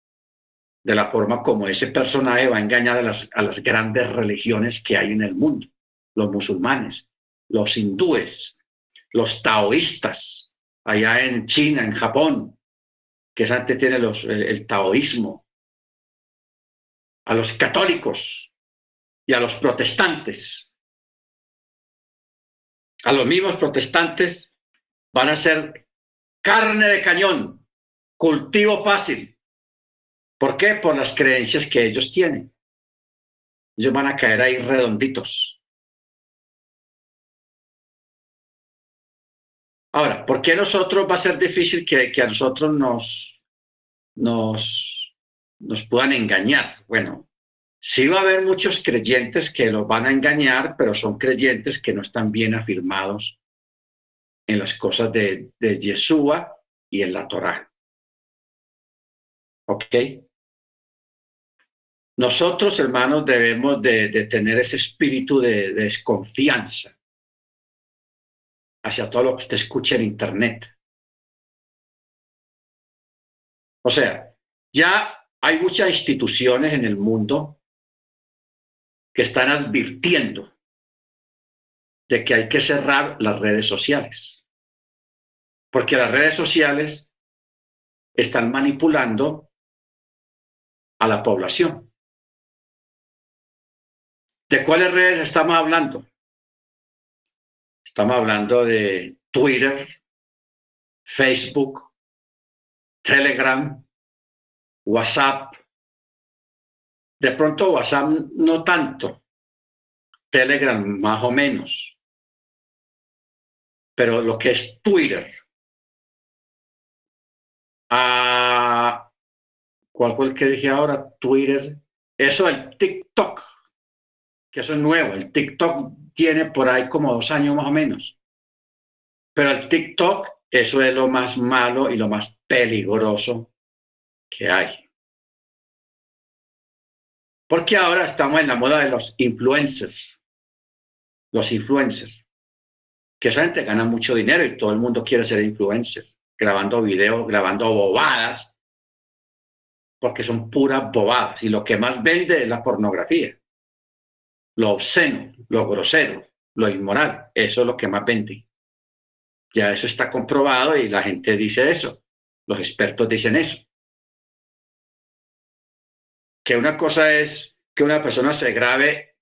de la forma como ese personaje va a engañar a las, a las grandes religiones que hay en el mundo, los musulmanes, los hindúes, los taoístas, allá en China, en Japón, que antes tiene el taoísmo, a los católicos y a los protestantes. A los mismos protestantes van a ser carne de cañón, cultivo fácil. ¿Por qué? Por las creencias que ellos tienen. Ellos van a caer ahí redonditos. Ahora, ¿por qué nosotros va a ser difícil que, a nosotros nos, nos, nos puedan engañar? Bueno, sí va a haber muchos creyentes que los van a engañar, pero son creyentes que no están bien afirmados en las cosas de, de Yeshua y en la Torá. ¿Ok? Nosotros, hermanos, debemos de, tener ese espíritu de desconfianza hacia todo lo que usted escuche en Internet. O sea, ya hay muchas instituciones en el mundo que están advirtiendo de que hay que cerrar las redes sociales, porque las redes sociales están manipulando a la población. ¿De cuáles redes estamos hablando? Estamos hablando de Twitter, Facebook, Telegram, WhatsApp. De pronto WhatsApp no tanto, Telegram más o menos. Pero lo que es Twitter, ah, ¿cuál fue el que dije ahora? Twitter, eso el TikTok, que eso es nuevo, el TikTok tiene por ahí como dos años más o menos. Pero el TikTok, eso es lo más malo y lo más peligroso que hay. Porque ahora estamos en la moda de los influencers. Los influencers. Que esa gente gana mucho dinero y todo el mundo quiere ser influencer. Grabando videos, grabando bobadas. Porque son puras bobadas. Y lo que más vende es la pornografía lo obsceno, lo grosero, lo inmoral. Eso es lo que más vende. Ya eso está comprobado y la gente dice eso. Los expertos dicen eso. Que una cosa es que una persona se grabe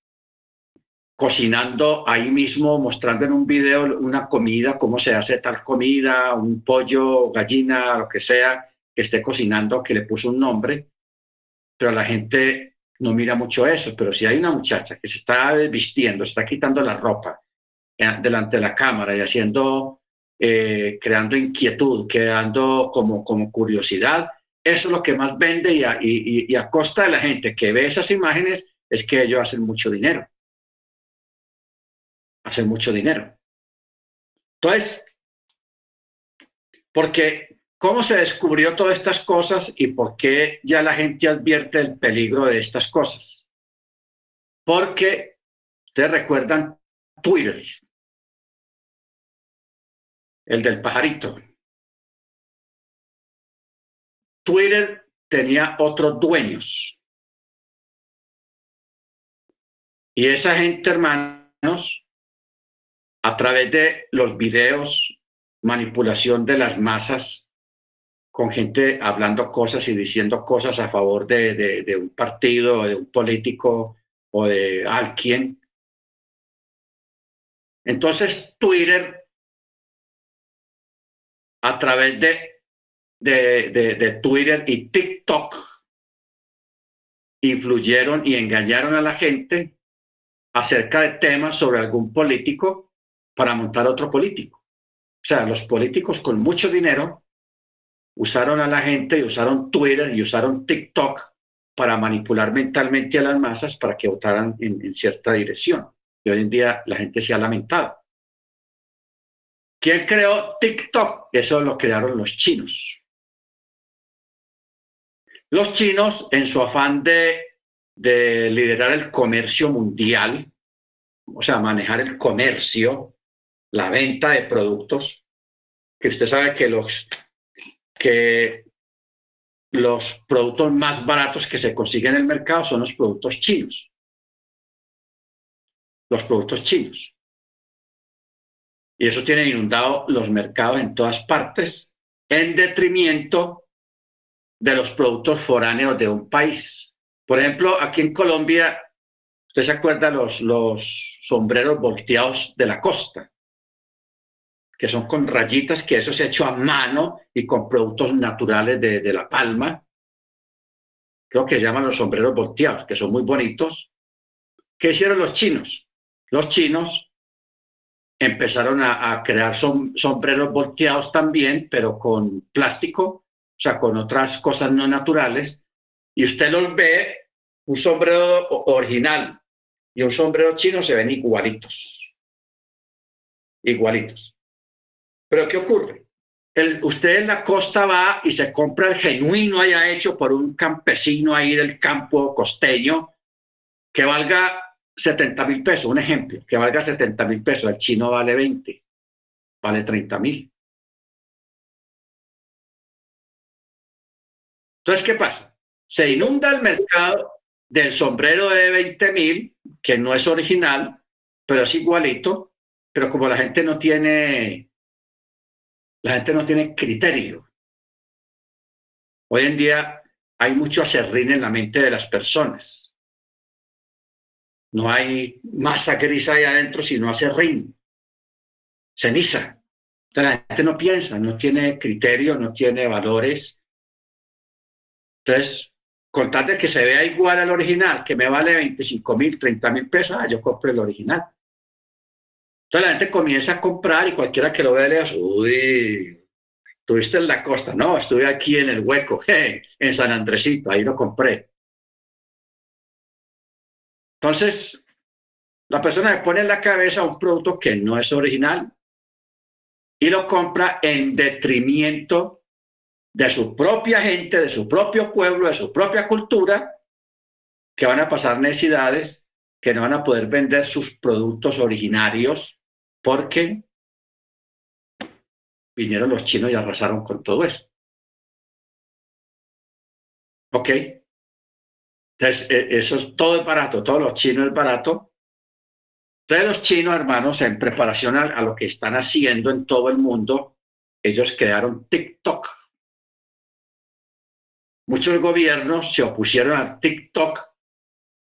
cocinando ahí mismo, mostrando en un video una comida, cómo se hace tal comida, un pollo, gallina, lo que sea, que esté cocinando, que le puso un nombre, pero la gente no mira mucho eso, pero si hay una muchacha que se está vistiendo, se está quitando la ropa eh, delante de la cámara y haciendo, eh, creando inquietud, creando como, como curiosidad, eso es lo que más vende y a, costa de la gente que ve esas imágenes es que ellos hacen mucho dinero. Hacen mucho dinero. Entonces, porque ¿Cómo se descubrió todas estas cosas y por qué ya la gente advierte el peligro de estas cosas? Porque, ustedes recuerdan Twitter, el del pajarito. Twitter tenía otros dueños. Y esa gente, hermanos, a través de los videos, manipulación de las masas, con gente hablando cosas y diciendo cosas a favor de, un partido, de un político o de alguien. Entonces, Twitter, a través de, de, Twitter y TikTok, influyeron y engañaron a la gente acerca de temas sobre algún político para montar otro político. O sea, los políticos con mucho dinero usaron a la gente y usaron Twitter y usaron TikTok para manipular mentalmente a las masas para que votaran en, cierta dirección. Y hoy en día la gente se ha lamentado. ¿Quién creó TikTok? Eso lo crearon los chinos. Los chinos, en su afán de, de liderar el comercio mundial, o sea, manejar el comercio, la venta de productos, que usted sabe que los, que los productos más baratos que se consiguen en el mercado son los productos chinos. Los productos chinos. Y eso tiene inundado los mercados en todas partes, en detrimento de los productos foráneos de un país. Por ejemplo, aquí en Colombia, usted se acuerda los, los sombreros volteados de la costa que son con rayitas, que eso se ha hecho a mano y con productos naturales de, La Palma. Creo que se llaman los sombreros volteados, que son muy bonitos. ¿Qué hicieron los chinos? Los chinos empezaron a, crear sombreros volteados también, pero con plástico, o sea, con otras cosas no naturales. Y usted los ve, un sombrero original y un sombrero chino se ven igualitos. Igualitos. Pero ¿qué ocurre? El, usted en la costa va y se compra el genuino haya hecho por un campesino ahí del campo costeño que valga 70 mil pesos, un ejemplo, que valga 70 mil pesos, el chino vale 20, vale 30 mil. Entonces, ¿qué pasa? Se inunda el mercado del sombrero de 20 mil, que no es original, pero es igualito, pero como la gente no tiene la gente no tiene criterio. Hoy en día hay mucho acerrín en la mente de las personas. No hay masa gris ahí adentro, sino acerrín, ceniza. la gente no piensa, no tiene criterio, no tiene valores. Entonces, con tal de que se vea igual al original, que me vale 25 mil, 30 mil pesos, ah, yo compro el original. Entonces la gente comienza a comprar y cualquiera que lo vea le dice, uy, estuviste en la costa. No, estuve aquí en el hueco, en San Andresito, ahí lo compré. Entonces, la persona le pone en la cabeza un producto que no es original y lo compra en detrimento de su propia gente, de su propio pueblo, de su propia cultura, que van a pasar necesidades, que no van a poder vender sus productos originarios porque vinieron los chinos y arrasaron con todo eso. ¿Ok? Entonces, e, eso es todo barato, todos los chinos es barato. Entonces, los chinos, hermanos, en preparación a, lo que están haciendo en todo el mundo, ellos crearon TikTok. Muchos gobiernos se opusieron a TikTok,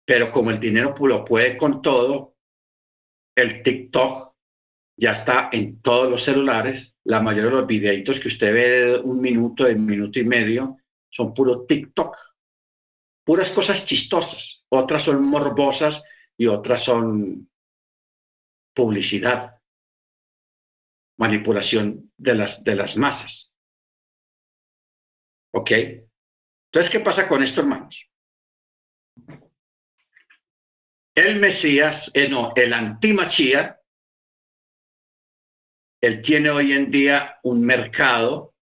pero como el dinero lo puede con todo, el TikTok ya está en todos los celulares. La mayoría de los videitos que usted ve de un minuto, de un minuto y medio, son puro TikTok. Puras cosas chistosas. Otras son morbosas y otras son publicidad, manipulación de las, de las masas. ¿Ok? Entonces, ¿qué pasa con esto, hermanos? El Mesías, eh, no, el antimachía, él tiene hoy en día un mercado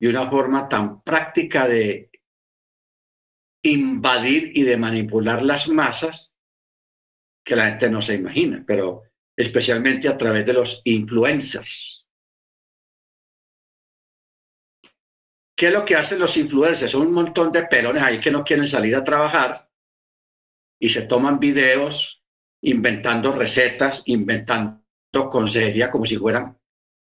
y una forma tan práctica de invadir y de manipular las masas que la gente no se imagina, pero especialmente a través de los influencers. ¿Qué es lo que hacen los influencers? Son un montón de pelones ahí que no quieren salir a trabajar y se toman videos inventando recetas, inventando consejería como si fueran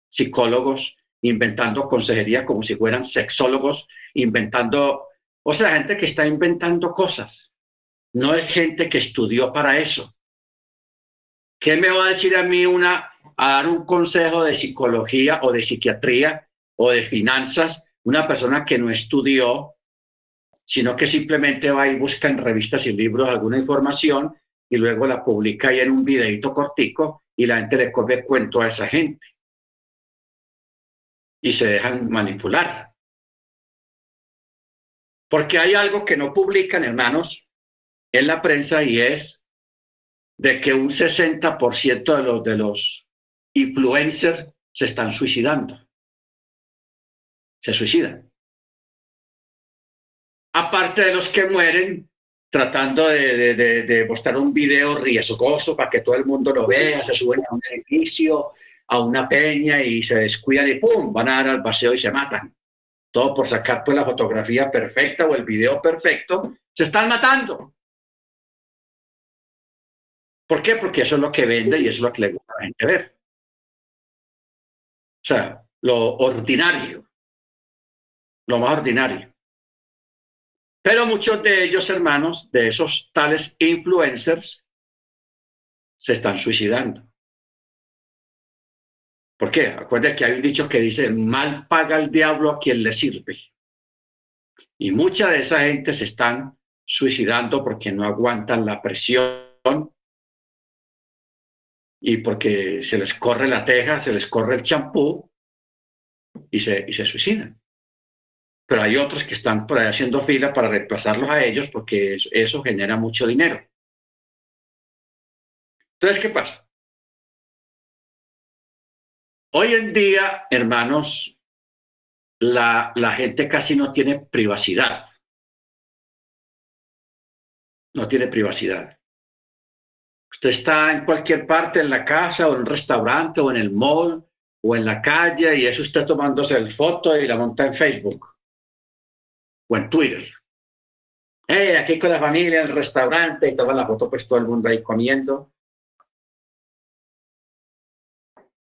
psicólogos, inventando consejería como si fueran sexólogos, inventando, o sea, gente que está inventando cosas. No es gente que estudió para eso. ¿Qué me va a decir a mí una, a dar un consejo de psicología o de psiquiatría o de finanzas, una persona que no estudió, sino que simplemente va y busca en revistas y libros alguna información y luego la publica ahí en un videito cortico y la gente le cuento a esa gente. Y se dejan manipular. Porque hay algo que no publican, hermanos, en la prensa y es de que un 60% de los, de los influencers se están suicidando. Se suicidan. Aparte de los que mueren tratando de, mostrar un video riesgoso para que todo el mundo lo vea, se suben a un edificio, a una peña y se descuidan y ¡pum! van a dar al paseo y se matan. Todo por sacar pues la fotografía perfecta o el video perfecto, se están matando. ¿Por qué? Porque eso es lo que vende y eso es lo que le gusta a la gente ver. O sea, lo ordinario, lo más ordinario. Pero muchos de ellos, hermanos, de esos tales influencers, se están suicidando. ¿Por qué? Acuérdense que hay un dicho que dice, mal paga el diablo a quien le sirve. Y mucha de esa gente se están suicidando porque no aguantan la presión y porque se les corre la teja, se les corre el champú y se, y se suicidan pero hay otros que están por ahí haciendo fila para reemplazarlos a ellos porque eso, genera mucho dinero. Entonces, ¿qué pasa? Hoy en día, hermanos, la, gente casi no tiene privacidad. No tiene privacidad. Usted está en cualquier parte, en la casa o en un restaurante o en el mall o en la calle y eso usted tomándose el foto y la monta en Facebook o en Twitter. Eh, aquí con la familia en el restaurante y toma la foto, pues todo el mundo ahí comiendo.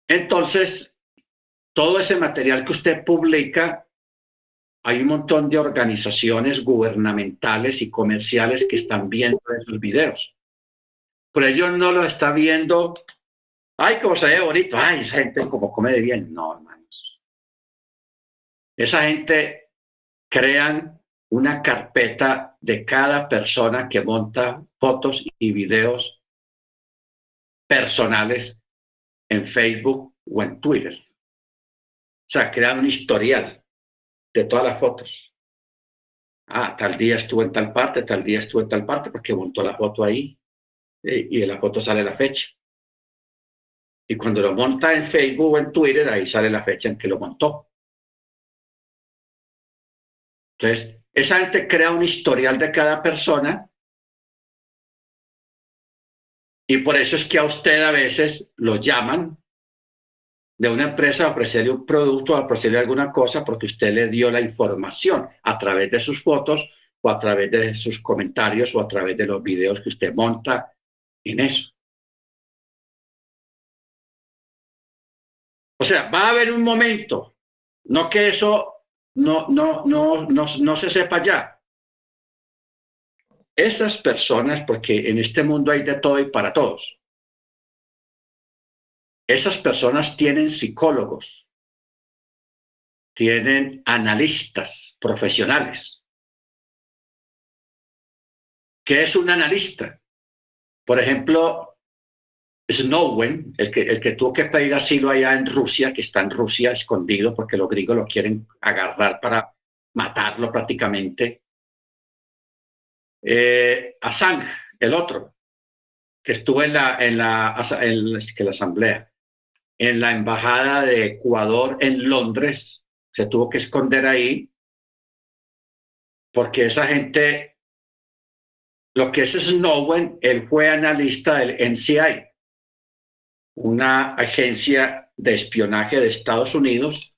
Entonces, todo ese material que usted publica, hay un montón de organizaciones gubernamentales y comerciales que están viendo esos videos. Pero ellos no lo está viendo. Ay, cómo se ve bonito. Ay, esa gente como come de bien. No, hermanos. Esa gente crean una carpeta de cada persona que monta fotos y videos personales en Facebook o en Twitter. O sea, crean un historial de todas las fotos. Ah, tal día estuvo en tal parte, tal día estuvo en tal parte, porque montó la foto ahí y, en la foto sale la fecha. Y cuando lo monta en Facebook o en Twitter, ahí sale la fecha en que lo montó. Entonces, esa gente crea un historial de cada persona y por eso es que a usted a veces lo llaman de una empresa a ofrecerle un producto, a ofrecerle alguna cosa, porque usted le dio la información a través de sus fotos o a través de sus comentarios o a través de los videos que usted monta en eso. O sea, va a haber un momento, no que eso no, no, no, no, no se sepa ya. Esas personas, porque en este mundo hay de todo y para todos, esas personas tienen psicólogos, tienen analistas profesionales. ¿Qué es un analista? Por ejemplo, Snowden, el que, el que tuvo que pedir asilo allá en Rusia, que está en Rusia escondido porque los griegos lo quieren agarrar para matarlo prácticamente. Eh, Assange, el otro, que estuvo en la, en la, en la asamblea, en la embajada de Ecuador en Londres, se tuvo que esconder ahí porque esa gente, lo que es Snowden, él fue analista del NCI, una agencia de espionaje de Estados Unidos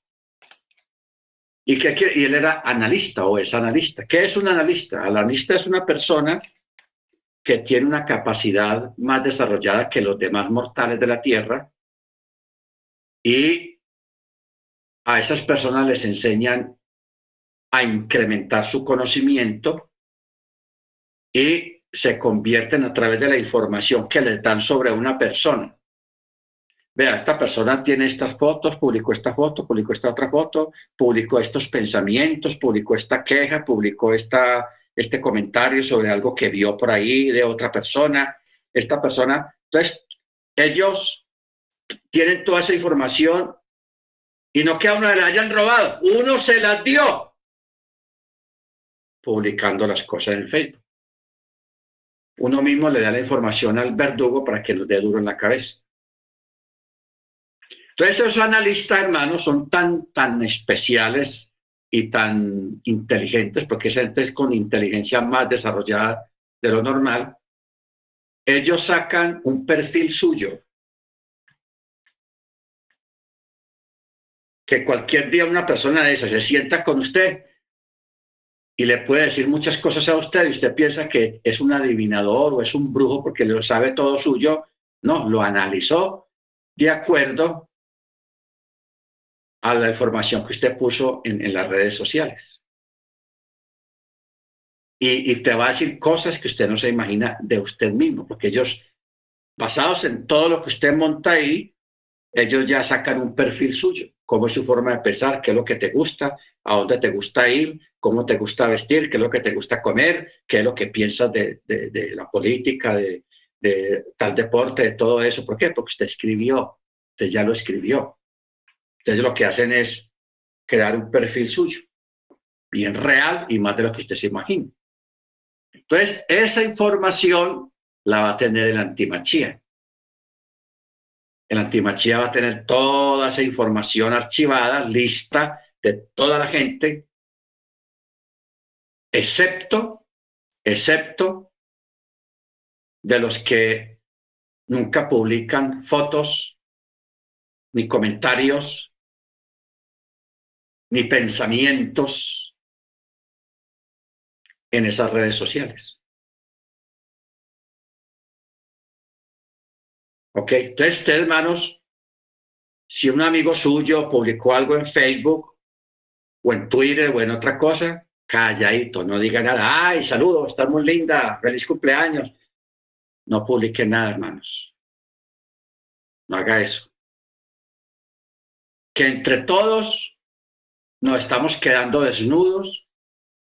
y, que, él era analista o es analista. ¿Qué es un analista? El analista es una persona que tiene una capacidad más desarrollada que los demás mortales de la Tierra y a esas personas les enseñan a incrementar su conocimiento y se convierten a través de la información que les dan sobre una persona vea, esta persona tiene estas fotos, publicó esta foto, publicó esta otra foto, publicó estos pensamientos, publicó esta queja, publicó esta, este comentario sobre algo que vio por ahí de otra persona, esta persona. Entonces, ellos tienen toda esa información y no que a uno le hayan robado, uno se las dio publicando las cosas en Facebook. Uno mismo le da la información al verdugo para que nos dé duro en la cabeza. Entonces esos analistas, hermanos, son tan, tan especiales y tan inteligentes, porque esa gente es con inteligencia más desarrollada de lo normal, ellos sacan un perfil suyo. Que cualquier día una persona de esa se sienta con usted y le puede decir muchas cosas a usted y usted piensa que es un adivinador o es un brujo porque lo sabe todo suyo. No, lo analizó de acuerdo a la información que usted puso en, las redes sociales. Y, y, te va a decir cosas que usted no se imagina de usted mismo, porque ellos, basados en todo lo que usted monta ahí, ellos ya sacan un perfil suyo, cómo es su forma de pensar, qué es lo que te gusta, a dónde te gusta ir, cómo te gusta vestir, qué es lo que te gusta comer, qué es lo que piensas de, de, la política, de, de, tal deporte, de todo eso. ¿Por qué? Porque usted escribió, usted ya lo escribió. Entonces lo que hacen es crear un perfil suyo, bien real y más de lo que usted se imagina. Entonces, esa información la va a tener el antimachía. El antimachía va a tener toda esa información archivada, lista de toda la gente, excepto, excepto de los que nunca publican fotos, ni comentarios, ni pensamientos en esas redes sociales. Ok, entonces ustedes, hermanos, si un amigo suyo publicó algo en Facebook o en Twitter o en otra cosa, calladito, no diga nada, ay, saludos, estás muy linda, feliz cumpleaños. No publique nada, hermanos. No haga eso. Que entre todos nos estamos quedando desnudos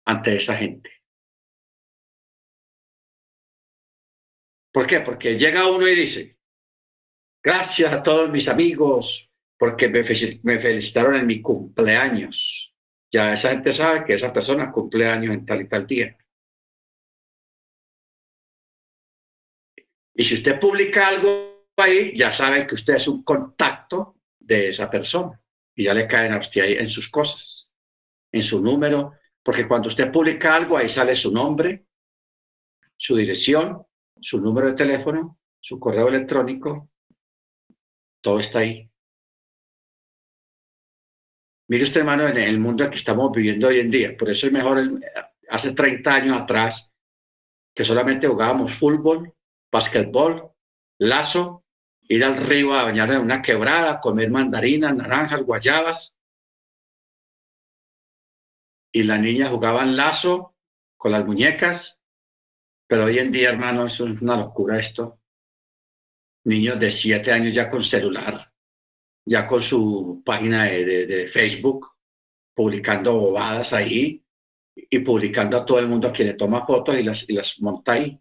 ante esa gente. ¿Por qué? Porque llega uno y dice, gracias a todos mis amigos porque me, felicitaron en mi cumpleaños. Ya esa gente sabe que esa persona cumple años en tal y tal día. Y si usted publica algo ahí, ya sabe que usted es un contacto de esa persona y ya le caen a usted ahí en sus cosas, en su número, porque cuando usted publica algo, ahí sale su nombre, su dirección, su número de teléfono, su correo electrónico, todo está ahí. Mire usted, hermano, en el mundo en que estamos viviendo hoy en día, por eso es mejor hace 30 años atrás que solamente jugábamos fútbol, básquetbol, lazo ir al río a bañar en una quebrada, comer mandarinas, naranjas, guayabas. Y la niña jugaban lazo con las muñecas. Pero hoy en día, hermano, eso es una locura esto. Niños de siete años ya con celular, ya con su página de, Facebook, publicando bobadas ahí y publicando a todo el mundo a quien le toma fotos y las, y las monta ahí.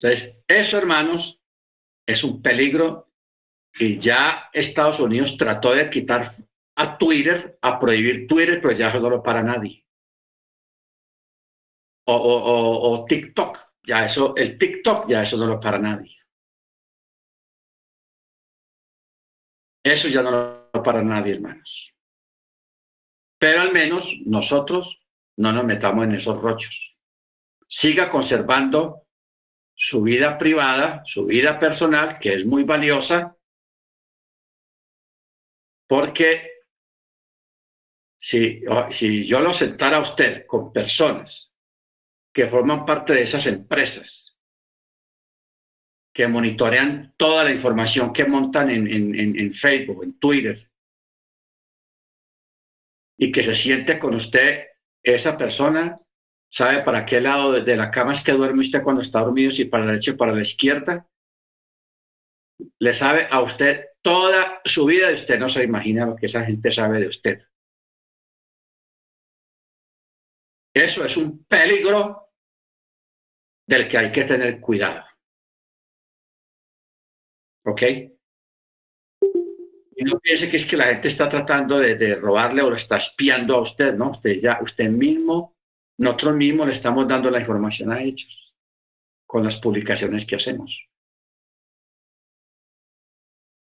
Entonces, eso, hermanos, es un peligro y ya Estados Unidos trató de quitar a Twitter, a prohibir Twitter, pero ya no lo para nadie. O, o, TikTok, ya eso, el TikTok ya eso no lo para nadie. Eso ya no lo para nadie, hermanos. Pero al menos nosotros no nos metamos en esos rochos. Siga conservando su vida privada, su vida personal, que es muy valiosa, porque si, si yo lo sentara a usted con personas que forman parte de esas empresas, que monitorean toda la información que montan en, en, en Facebook, en Twitter, y que se siente con usted esa persona ¿Sabe para qué lado de la cama es que duerme usted cuando está dormido? Si para la derecha o para la izquierda. Le sabe a usted toda su vida y usted no se imagina lo que esa gente sabe de usted. Eso es un peligro del que hay que tener cuidado. ¿Ok? Y no piense que es que la gente está tratando de, de robarle o lo está espiando a usted, ¿no? Usted ya, usted mismo nosotros mismos le estamos dando la información a ellos con las publicaciones que hacemos.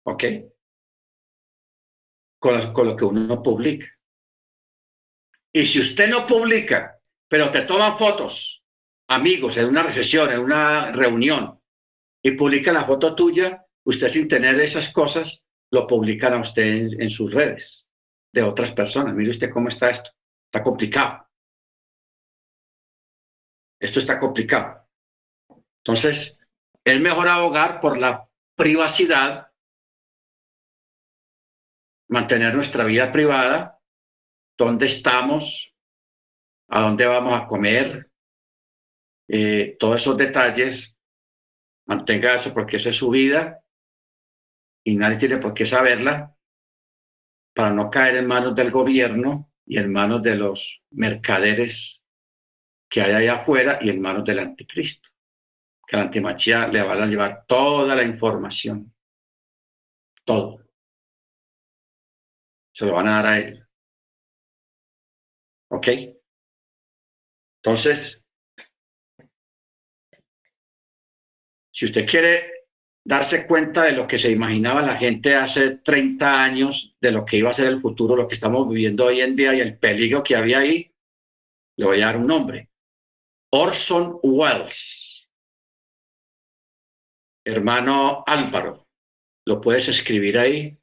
¿Ok? Con, con lo que uno publica. Y si usted no publica, pero te toman fotos, amigos, en una recesión, en una reunión, y publica la foto tuya, usted sin tener esas cosas, lo publican a usted en sus redes de otras personas. Mire usted cómo está esto. Está complicado. Esto está complicado. Entonces, es mejor abogar por la privacidad, mantener nuestra vida privada, dónde estamos, a dónde vamos a comer, eh, todos esos detalles, mantenga eso porque eso es su vida y nadie tiene por qué saberla para no caer en manos del gobierno y en manos de los mercaderes que hay allá afuera y en manos del anticristo. Que la antimachía le van a llevar toda la información, todo. Se lo van a dar a él. ¿Ok? Entonces, si usted quiere darse cuenta de lo que se imaginaba la gente hace 30 años, de lo que iba a ser el futuro, lo que estamos viviendo hoy en día y el peligro que había ahí, le voy a dar un nombre. Orson Welles. Hermano Álvaro, lo puedes escribir ahí.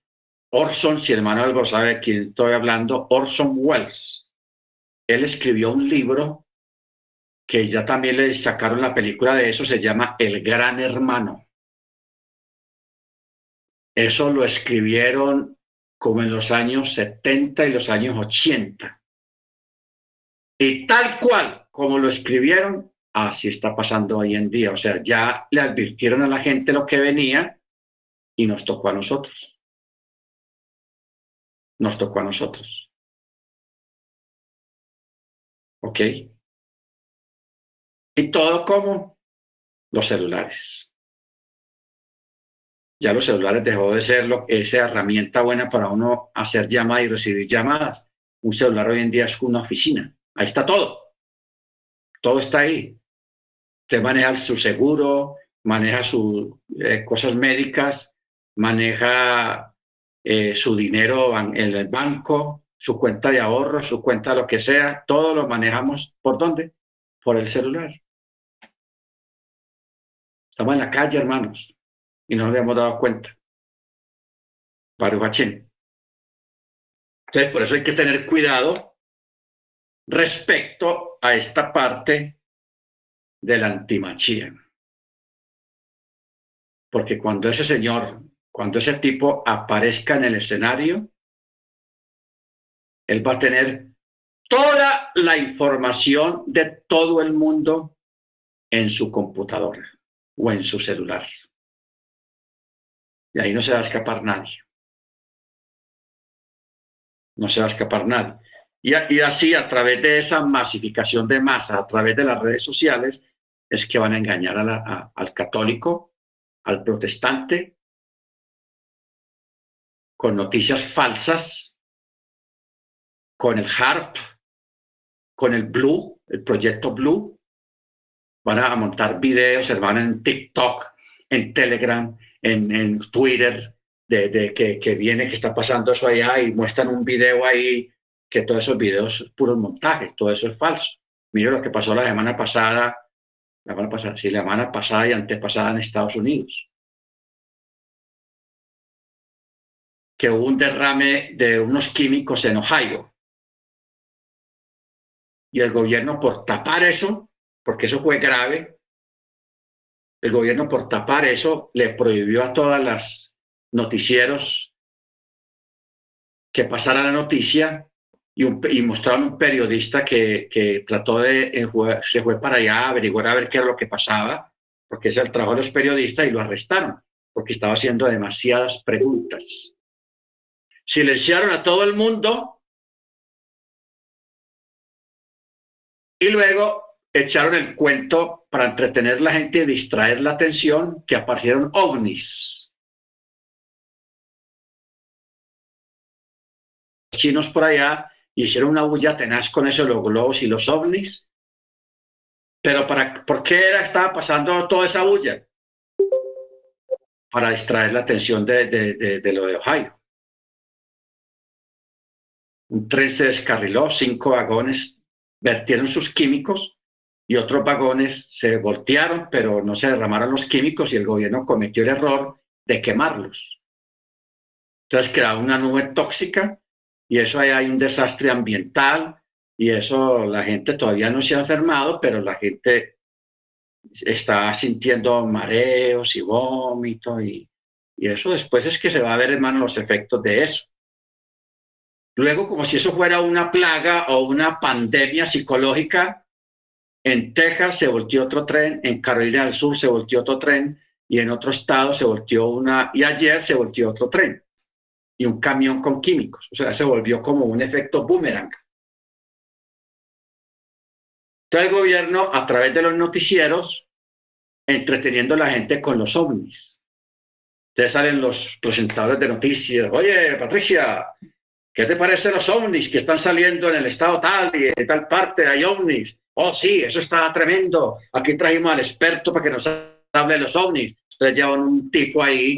Orson, si hermano Álvaro sabe de quién estoy hablando, Orson Welles. Él escribió un libro que ya también le sacaron la película de eso, se llama El Gran Hermano. Eso lo escribieron como en los años 70 y los años 80. Y tal cual como lo escribieron, así está pasando hoy en día. O sea, ya le advirtieron a la gente lo que venía y nos tocó a nosotros. Nos tocó a nosotros. ¿Ok? Y todo como los celulares ya los celulares dejó de ser esa herramienta buena para uno hacer llamadas y recibir llamadas. Un celular hoy en día es una oficina. Ahí está todo. Todo está ahí. Usted maneja su seguro, maneja sus eh, cosas médicas, maneja eh, su dinero en el banco, su cuenta de ahorro, su cuenta lo que sea. Todo lo manejamos. ¿Por dónde? Por el celular. Estamos en la calle, hermanos y no nos habíamos dado cuenta. Baruch Entonces, por eso hay que tener cuidado respecto a esta parte de la antimachía. Porque cuando ese señor, cuando ese tipo aparezca en el escenario, él va a tener toda la información de todo el mundo en su computadora o en su celular. Y ahí no se va a escapar nadie. No se va a escapar nadie. Y, así, a través de esa masificación de masa, a través de las redes sociales, es que van a engañar al católico, al protestante, con noticias falsas, con el HARP, con el Blue, el proyecto Blue. Van a montar videos, van en TikTok, en Telegram, en, Twitter de, que, que, viene, que está pasando eso allá y muestran un video ahí, que todos esos videos son puros montajes, todo eso es falso. Mire lo que pasó la semana pasada, la semana pasada, sí, la semana pasada y antepasada en Estados Unidos. Que hubo un derrame de unos químicos en Ohio. Y el gobierno, por tapar eso, porque eso fue grave, el gobierno por tapar eso le prohibió a todas las noticieros que pasara la noticia y, mostraron un periodista que, trató de, se fue para allá a averiguar a ver qué era lo que pasaba, porque ese es el trabajo de los periodistas y lo arrestaron, porque estaba haciendo demasiadas preguntas. Silenciaron a todo el mundo y luego echaron el cuento para entretener la gente y distraer la atención que aparecieron ovnis. Chinos por allá hicieron una bulla tenaz con eso, los globos y los ovnis. Pero para, ¿por qué era, estaba pasando toda esa bulla? para distraer la atención de, de, lo de Ohio. Un tren se descarriló, cinco vagones vertieron sus químicos y otros vagones se voltearon, pero no se derramaron los químicos y el gobierno cometió el error de quemarlos. Entonces creaba una nube tóxica y eso hay un desastre ambiental y eso la gente todavía no se ha enfermado, pero la gente está sintiendo mareos y vómito y, y eso después es que se va a ver, hermano, los efectos de eso. Luego, como si eso fuera una plaga o una pandemia psicológica, en Texas se volteó otro tren, en Carolina del Sur se volteó otro tren y en otro estado se volteó una, y ayer se volteó otro tren y un camión con químicos. O sea, se volvió como un efecto boomerang. Todo el gobierno, a través de los noticieros, entreteniendo a la gente con los ovnis. Ustedes salen los presentadores de noticias. Oye, Patricia, ¿qué te parecen los ovnis que están saliendo en el estado tal y en tal parte hay ovnis? Oh, sí, eso está tremendo. Aquí trajimos al experto para que nos hable de los ovnis. Ustedes llevan un tipo ahí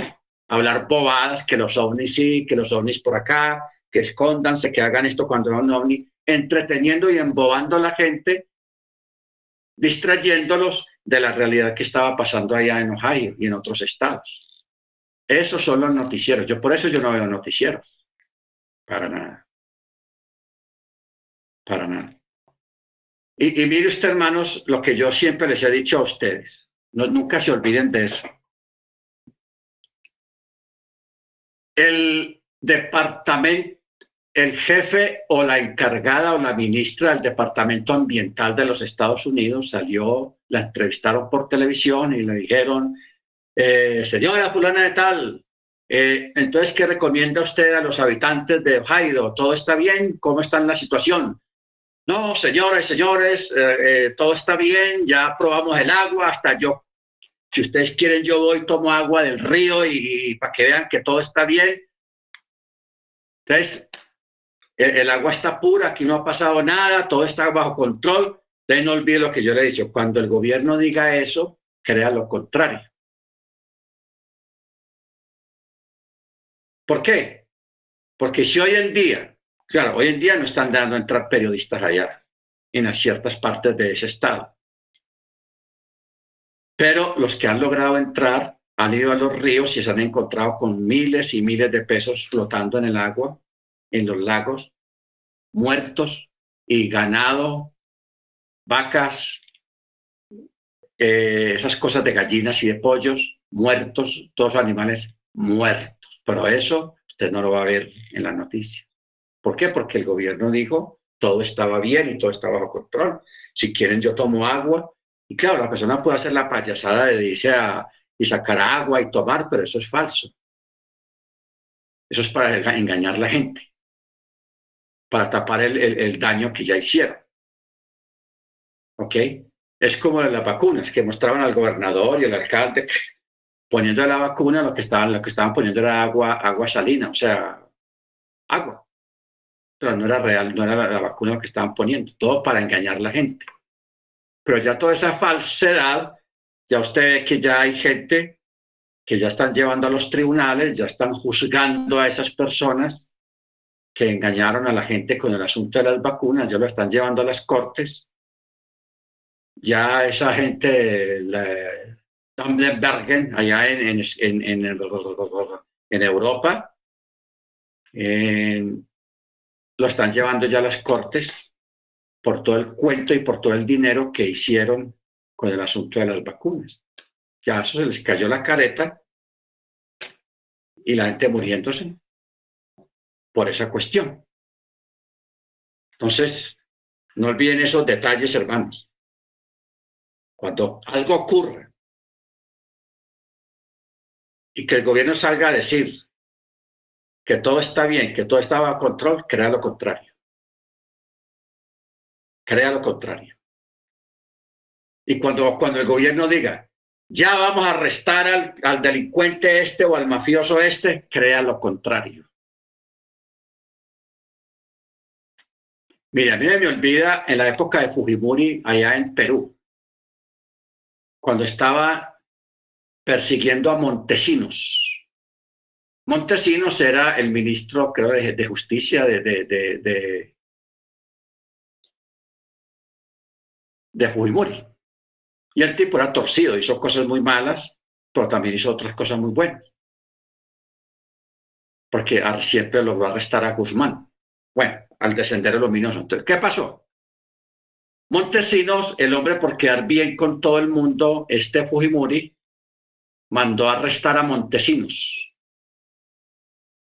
hablar bobadas, que los ovnis sí, que los ovnis por acá, que escondanse, que hagan esto cuando ovni, entreteniendo y embobando a la gente distrayéndolos de la realidad que estaba pasando allá en Ohio y en otros estados. Esos son los noticieros. Yo por eso yo no veo noticieros. Para nada. Para nada. Y, mire usted, hermanos, lo que yo siempre les he dicho a ustedes. No, nunca se olviden de eso. El departamento el jefe o la encargada o la ministra del Departamento Ambiental de los Estados Unidos salió, la entrevistaron por televisión y le dijeron, eh, señora fulana de tal, eh, entonces, ¿qué recomienda usted a los habitantes de Ohio? ¿Todo está bien? ¿Cómo está la situación? No, señores, señores, eh, todo está bien, ya probamos el agua, hasta yo. Si ustedes quieren, yo voy, tomo agua del río y para que vean que todo está bien. Entonces, el, agua está pura, aquí no ha pasado nada, todo está bajo control. Entonces no olvide lo que yo le he dicho, cuando el gobierno diga eso, crea lo contrario. ¿Por qué? Porque si hoy en día, claro, hoy en día no están dando entrar periodistas allá, en ciertas partes de ese estado. Pero los que han logrado entrar han ido a los ríos y se han encontrado con miles y miles de pesos flotando en el agua en los lagos, muertos y ganado, vacas, eh, esas cosas de gallinas y de pollos, muertos, todos animales muertos. Pero eso usted no lo va a ver en la noticia. ¿Por qué? Porque el gobierno dijo todo estaba bien y todo estaba bajo control. Si quieren, yo tomo agua. Y claro, la persona puede hacer la payasada de irse a, y sacar agua y tomar, pero eso es falso. Eso es para engañar a la gente para tapar el, daño que ya hicieron. ¿Ok? Es como las vacunas que mostraban al gobernador y al alcalde poniendo la vacuna, lo que estaban, lo que estaban poniendo era agua, agua salina, o sea, agua. Pero no era real, no era la, la vacuna lo que estaban poniendo, todo para engañar a la gente. Pero ya toda esa falsedad, ya usted ve que ya hay gente que ya están llevando a los tribunales, ya están juzgando a esas personas que engañaron a la gente con el asunto de las vacunas, ya lo están llevando a las cortes. Ya esa gente, Bergen, allá en, en, en, en Europa, lo están llevando ya a las cortes por todo el cuento y por todo el dinero que hicieron con el asunto de las vacunas. Ya eso se les cayó la careta y la gente muriéndose por esa cuestión. Entonces, no olviden esos detalles, hermanos. Cuando algo ocurre y que el gobierno salga a decir que todo está bien, que todo está bajo control, crea lo contrario. Crea lo contrario. Y cuando, cuando el gobierno diga, ya vamos a arrestar al, al delincuente este o al mafioso este, crea lo contrario. Mira, a mí me olvida en la época de Fujimori allá en Perú, cuando estaba persiguiendo a Montesinos. Montesinos era el ministro, creo, de, justicia de, de Fujimori. Y el tipo era torcido, hizo cosas muy malas, pero también hizo otras cosas muy buenas. Porque siempre logró arrestar a Guzmán. Bueno, al descender el luminoso. Entonces, ¿qué pasó? Montesinos, el hombre por quedar bien con todo el mundo, este Fujimori, mandó a arrestar a Montesinos,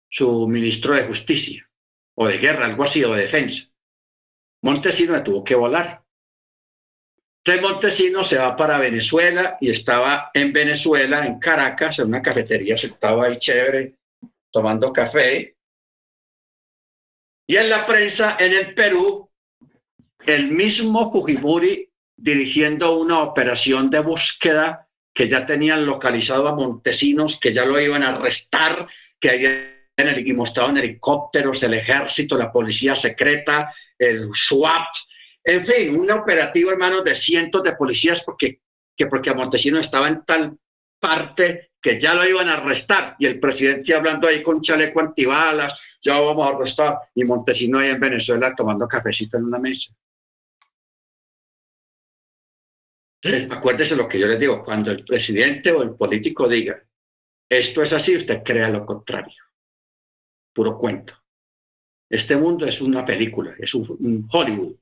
su ministro de Justicia, o de Guerra, algo así, o de Defensa. Montesinos tuvo que volar. Entonces Montesinos se va para Venezuela y estaba en Venezuela, en Caracas, en una cafetería, sentado ahí chévere, tomando café. Y en la prensa, en el Perú, el mismo Fujimori dirigiendo una operación de búsqueda que ya tenían localizado a Montesinos, que ya lo iban a arrestar, que habían mostrado en helicópteros el ejército, la policía secreta, el SWAT, en fin, un operativo, hermano, de cientos de policías porque, que porque Montesinos estaba en tal parte que ya lo iban a arrestar y el presidente hablando ahí con chaleco antibalas, ya vamos a arrestar y Montesinos ahí en Venezuela tomando cafecito en una mesa. Entonces, acuérdese lo que yo les digo, cuando el presidente o el político diga, esto es así, usted crea lo contrario. Puro cuento. Este mundo es una película, es un, Hollywood.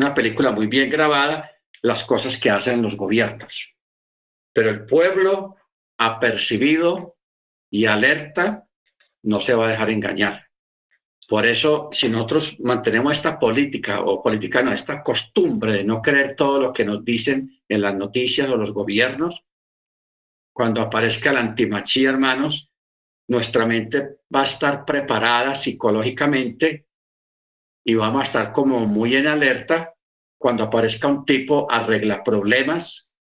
Una película muy bien grabada, las cosas que hacen los gobiernos. Pero el pueblo apercibido y alerta no se va a dejar engañar. Por eso, si nosotros mantenemos esta política o política, no, esta costumbre de no creer todo lo que nos dicen en las noticias o los gobiernos, cuando aparezca la antimachía, hermanos, nuestra mente va a estar preparada psicológicamente y vamos a estar como muy en alerta cuando aparezca un tipo arregla problemas,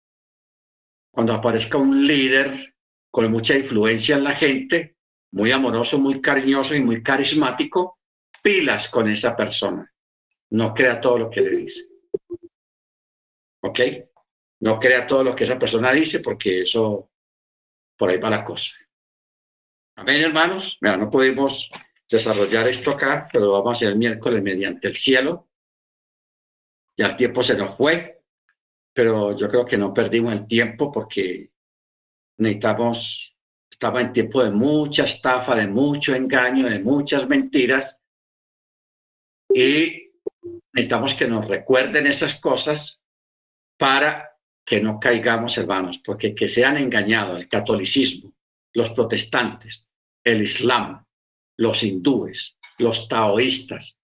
cuando aparezca un líder con mucha influencia en la gente, muy amoroso, muy cariñoso y muy carismático, pilas con esa persona. No crea todo lo que le dice. ¿Ok? No crea todo lo que esa persona dice porque eso, por ahí va la cosa. Amén, hermanos. Mira, no pudimos desarrollar esto acá, pero vamos a hacer el miércoles mediante el cielo. Ya el tiempo se nos fue, pero yo creo que no perdimos el tiempo porque necesitamos, estaba en tiempo de mucha estafa, de mucho engaño, de muchas mentiras, y necesitamos que nos recuerden esas cosas para que no caigamos, hermanos, porque que sean engañados el catolicismo, los protestantes, el islam, los hindúes, los taoístas,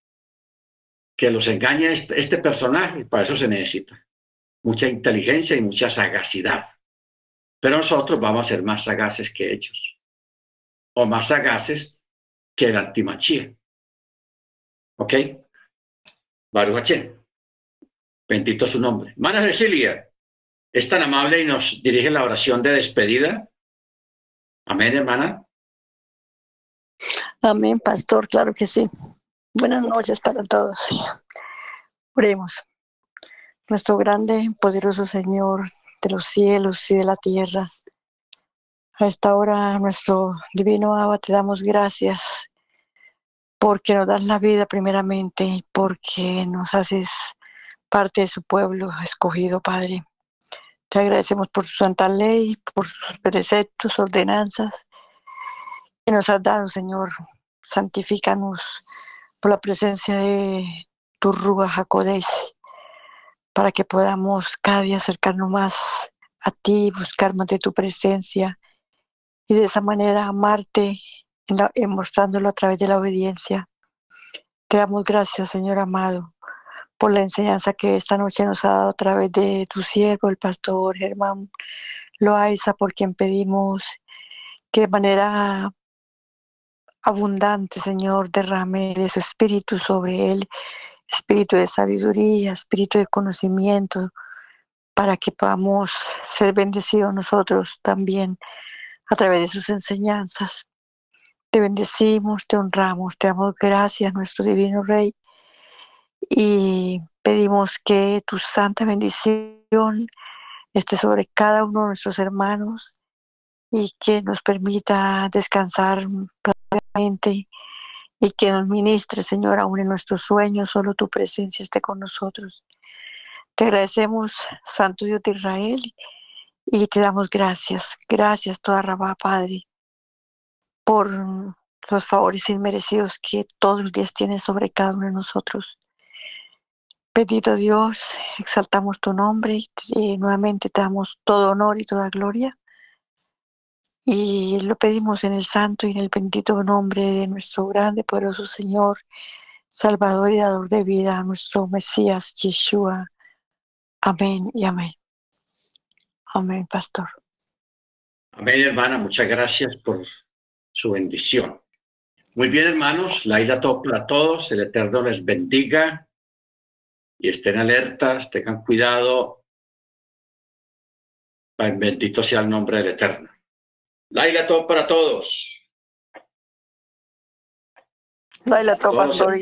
que los engañe este, este personaje, para eso se necesita mucha inteligencia y mucha sagacidad. Pero nosotros vamos a ser más sagaces que ellos, o más sagaces que el antimachía. ¿Ok? Baruch Bendito su nombre. Mana Cecilia, es tan amable y nos dirige la oración de despedida. Amén, hermana. Amén, pastor, claro que sí. Buenas noches para todos. Oremos. Nuestro grande, poderoso Señor de los cielos y de la tierra. A esta hora, nuestro divino Abba, te damos gracias porque nos das la vida primeramente y porque nos haces parte de su pueblo escogido, Padre. Te agradecemos por su santa ley, por sus preceptos, ordenanzas que nos has dado, Señor. Santifícanos por la presencia de tu Rúa Jacodés, para que podamos cada día acercarnos más a ti, buscar más de tu presencia y de esa manera amarte en mostrándolo a través de la obediencia. Te damos gracias, Señor amado, por la enseñanza que esta noche nos ha dado a través de tu siervo, el pastor Germán Loaiza, por quien pedimos que de manera abundante, Señor, derrame de su espíritu sobre él, espíritu de sabiduría, espíritu de conocimiento, para que podamos ser bendecidos nosotros también a través de sus enseñanzas. Te bendecimos, te honramos, te damos gracias, nuestro divino Rey, y pedimos que tu santa bendición esté sobre cada uno de nuestros hermanos y que nos permita descansar y que nos ministre, Señor, aún en nuestros sueños, solo tu presencia esté con nosotros. Te agradecemos, Santo Dios de Israel, y te damos gracias. Gracias, toda Rabá, Padre, por los favores inmerecidos que todos los días tienes sobre cada uno de nosotros. Bendito Dios, exaltamos tu nombre y nuevamente te damos todo honor y toda gloria. Y lo pedimos en el santo y en el bendito nombre de nuestro grande, poderoso Señor, Salvador y Dador de vida, nuestro Mesías, Yeshua. Amén y amén. Amén, pastor. Amén, hermana. Muchas gracias por su bendición. Muy bien, hermanos. La isla top para todos. El Eterno les bendiga y estén alertas, tengan cuidado. Bendito sea el nombre del Eterno. Laila Top para todos. Laila Top, pastor.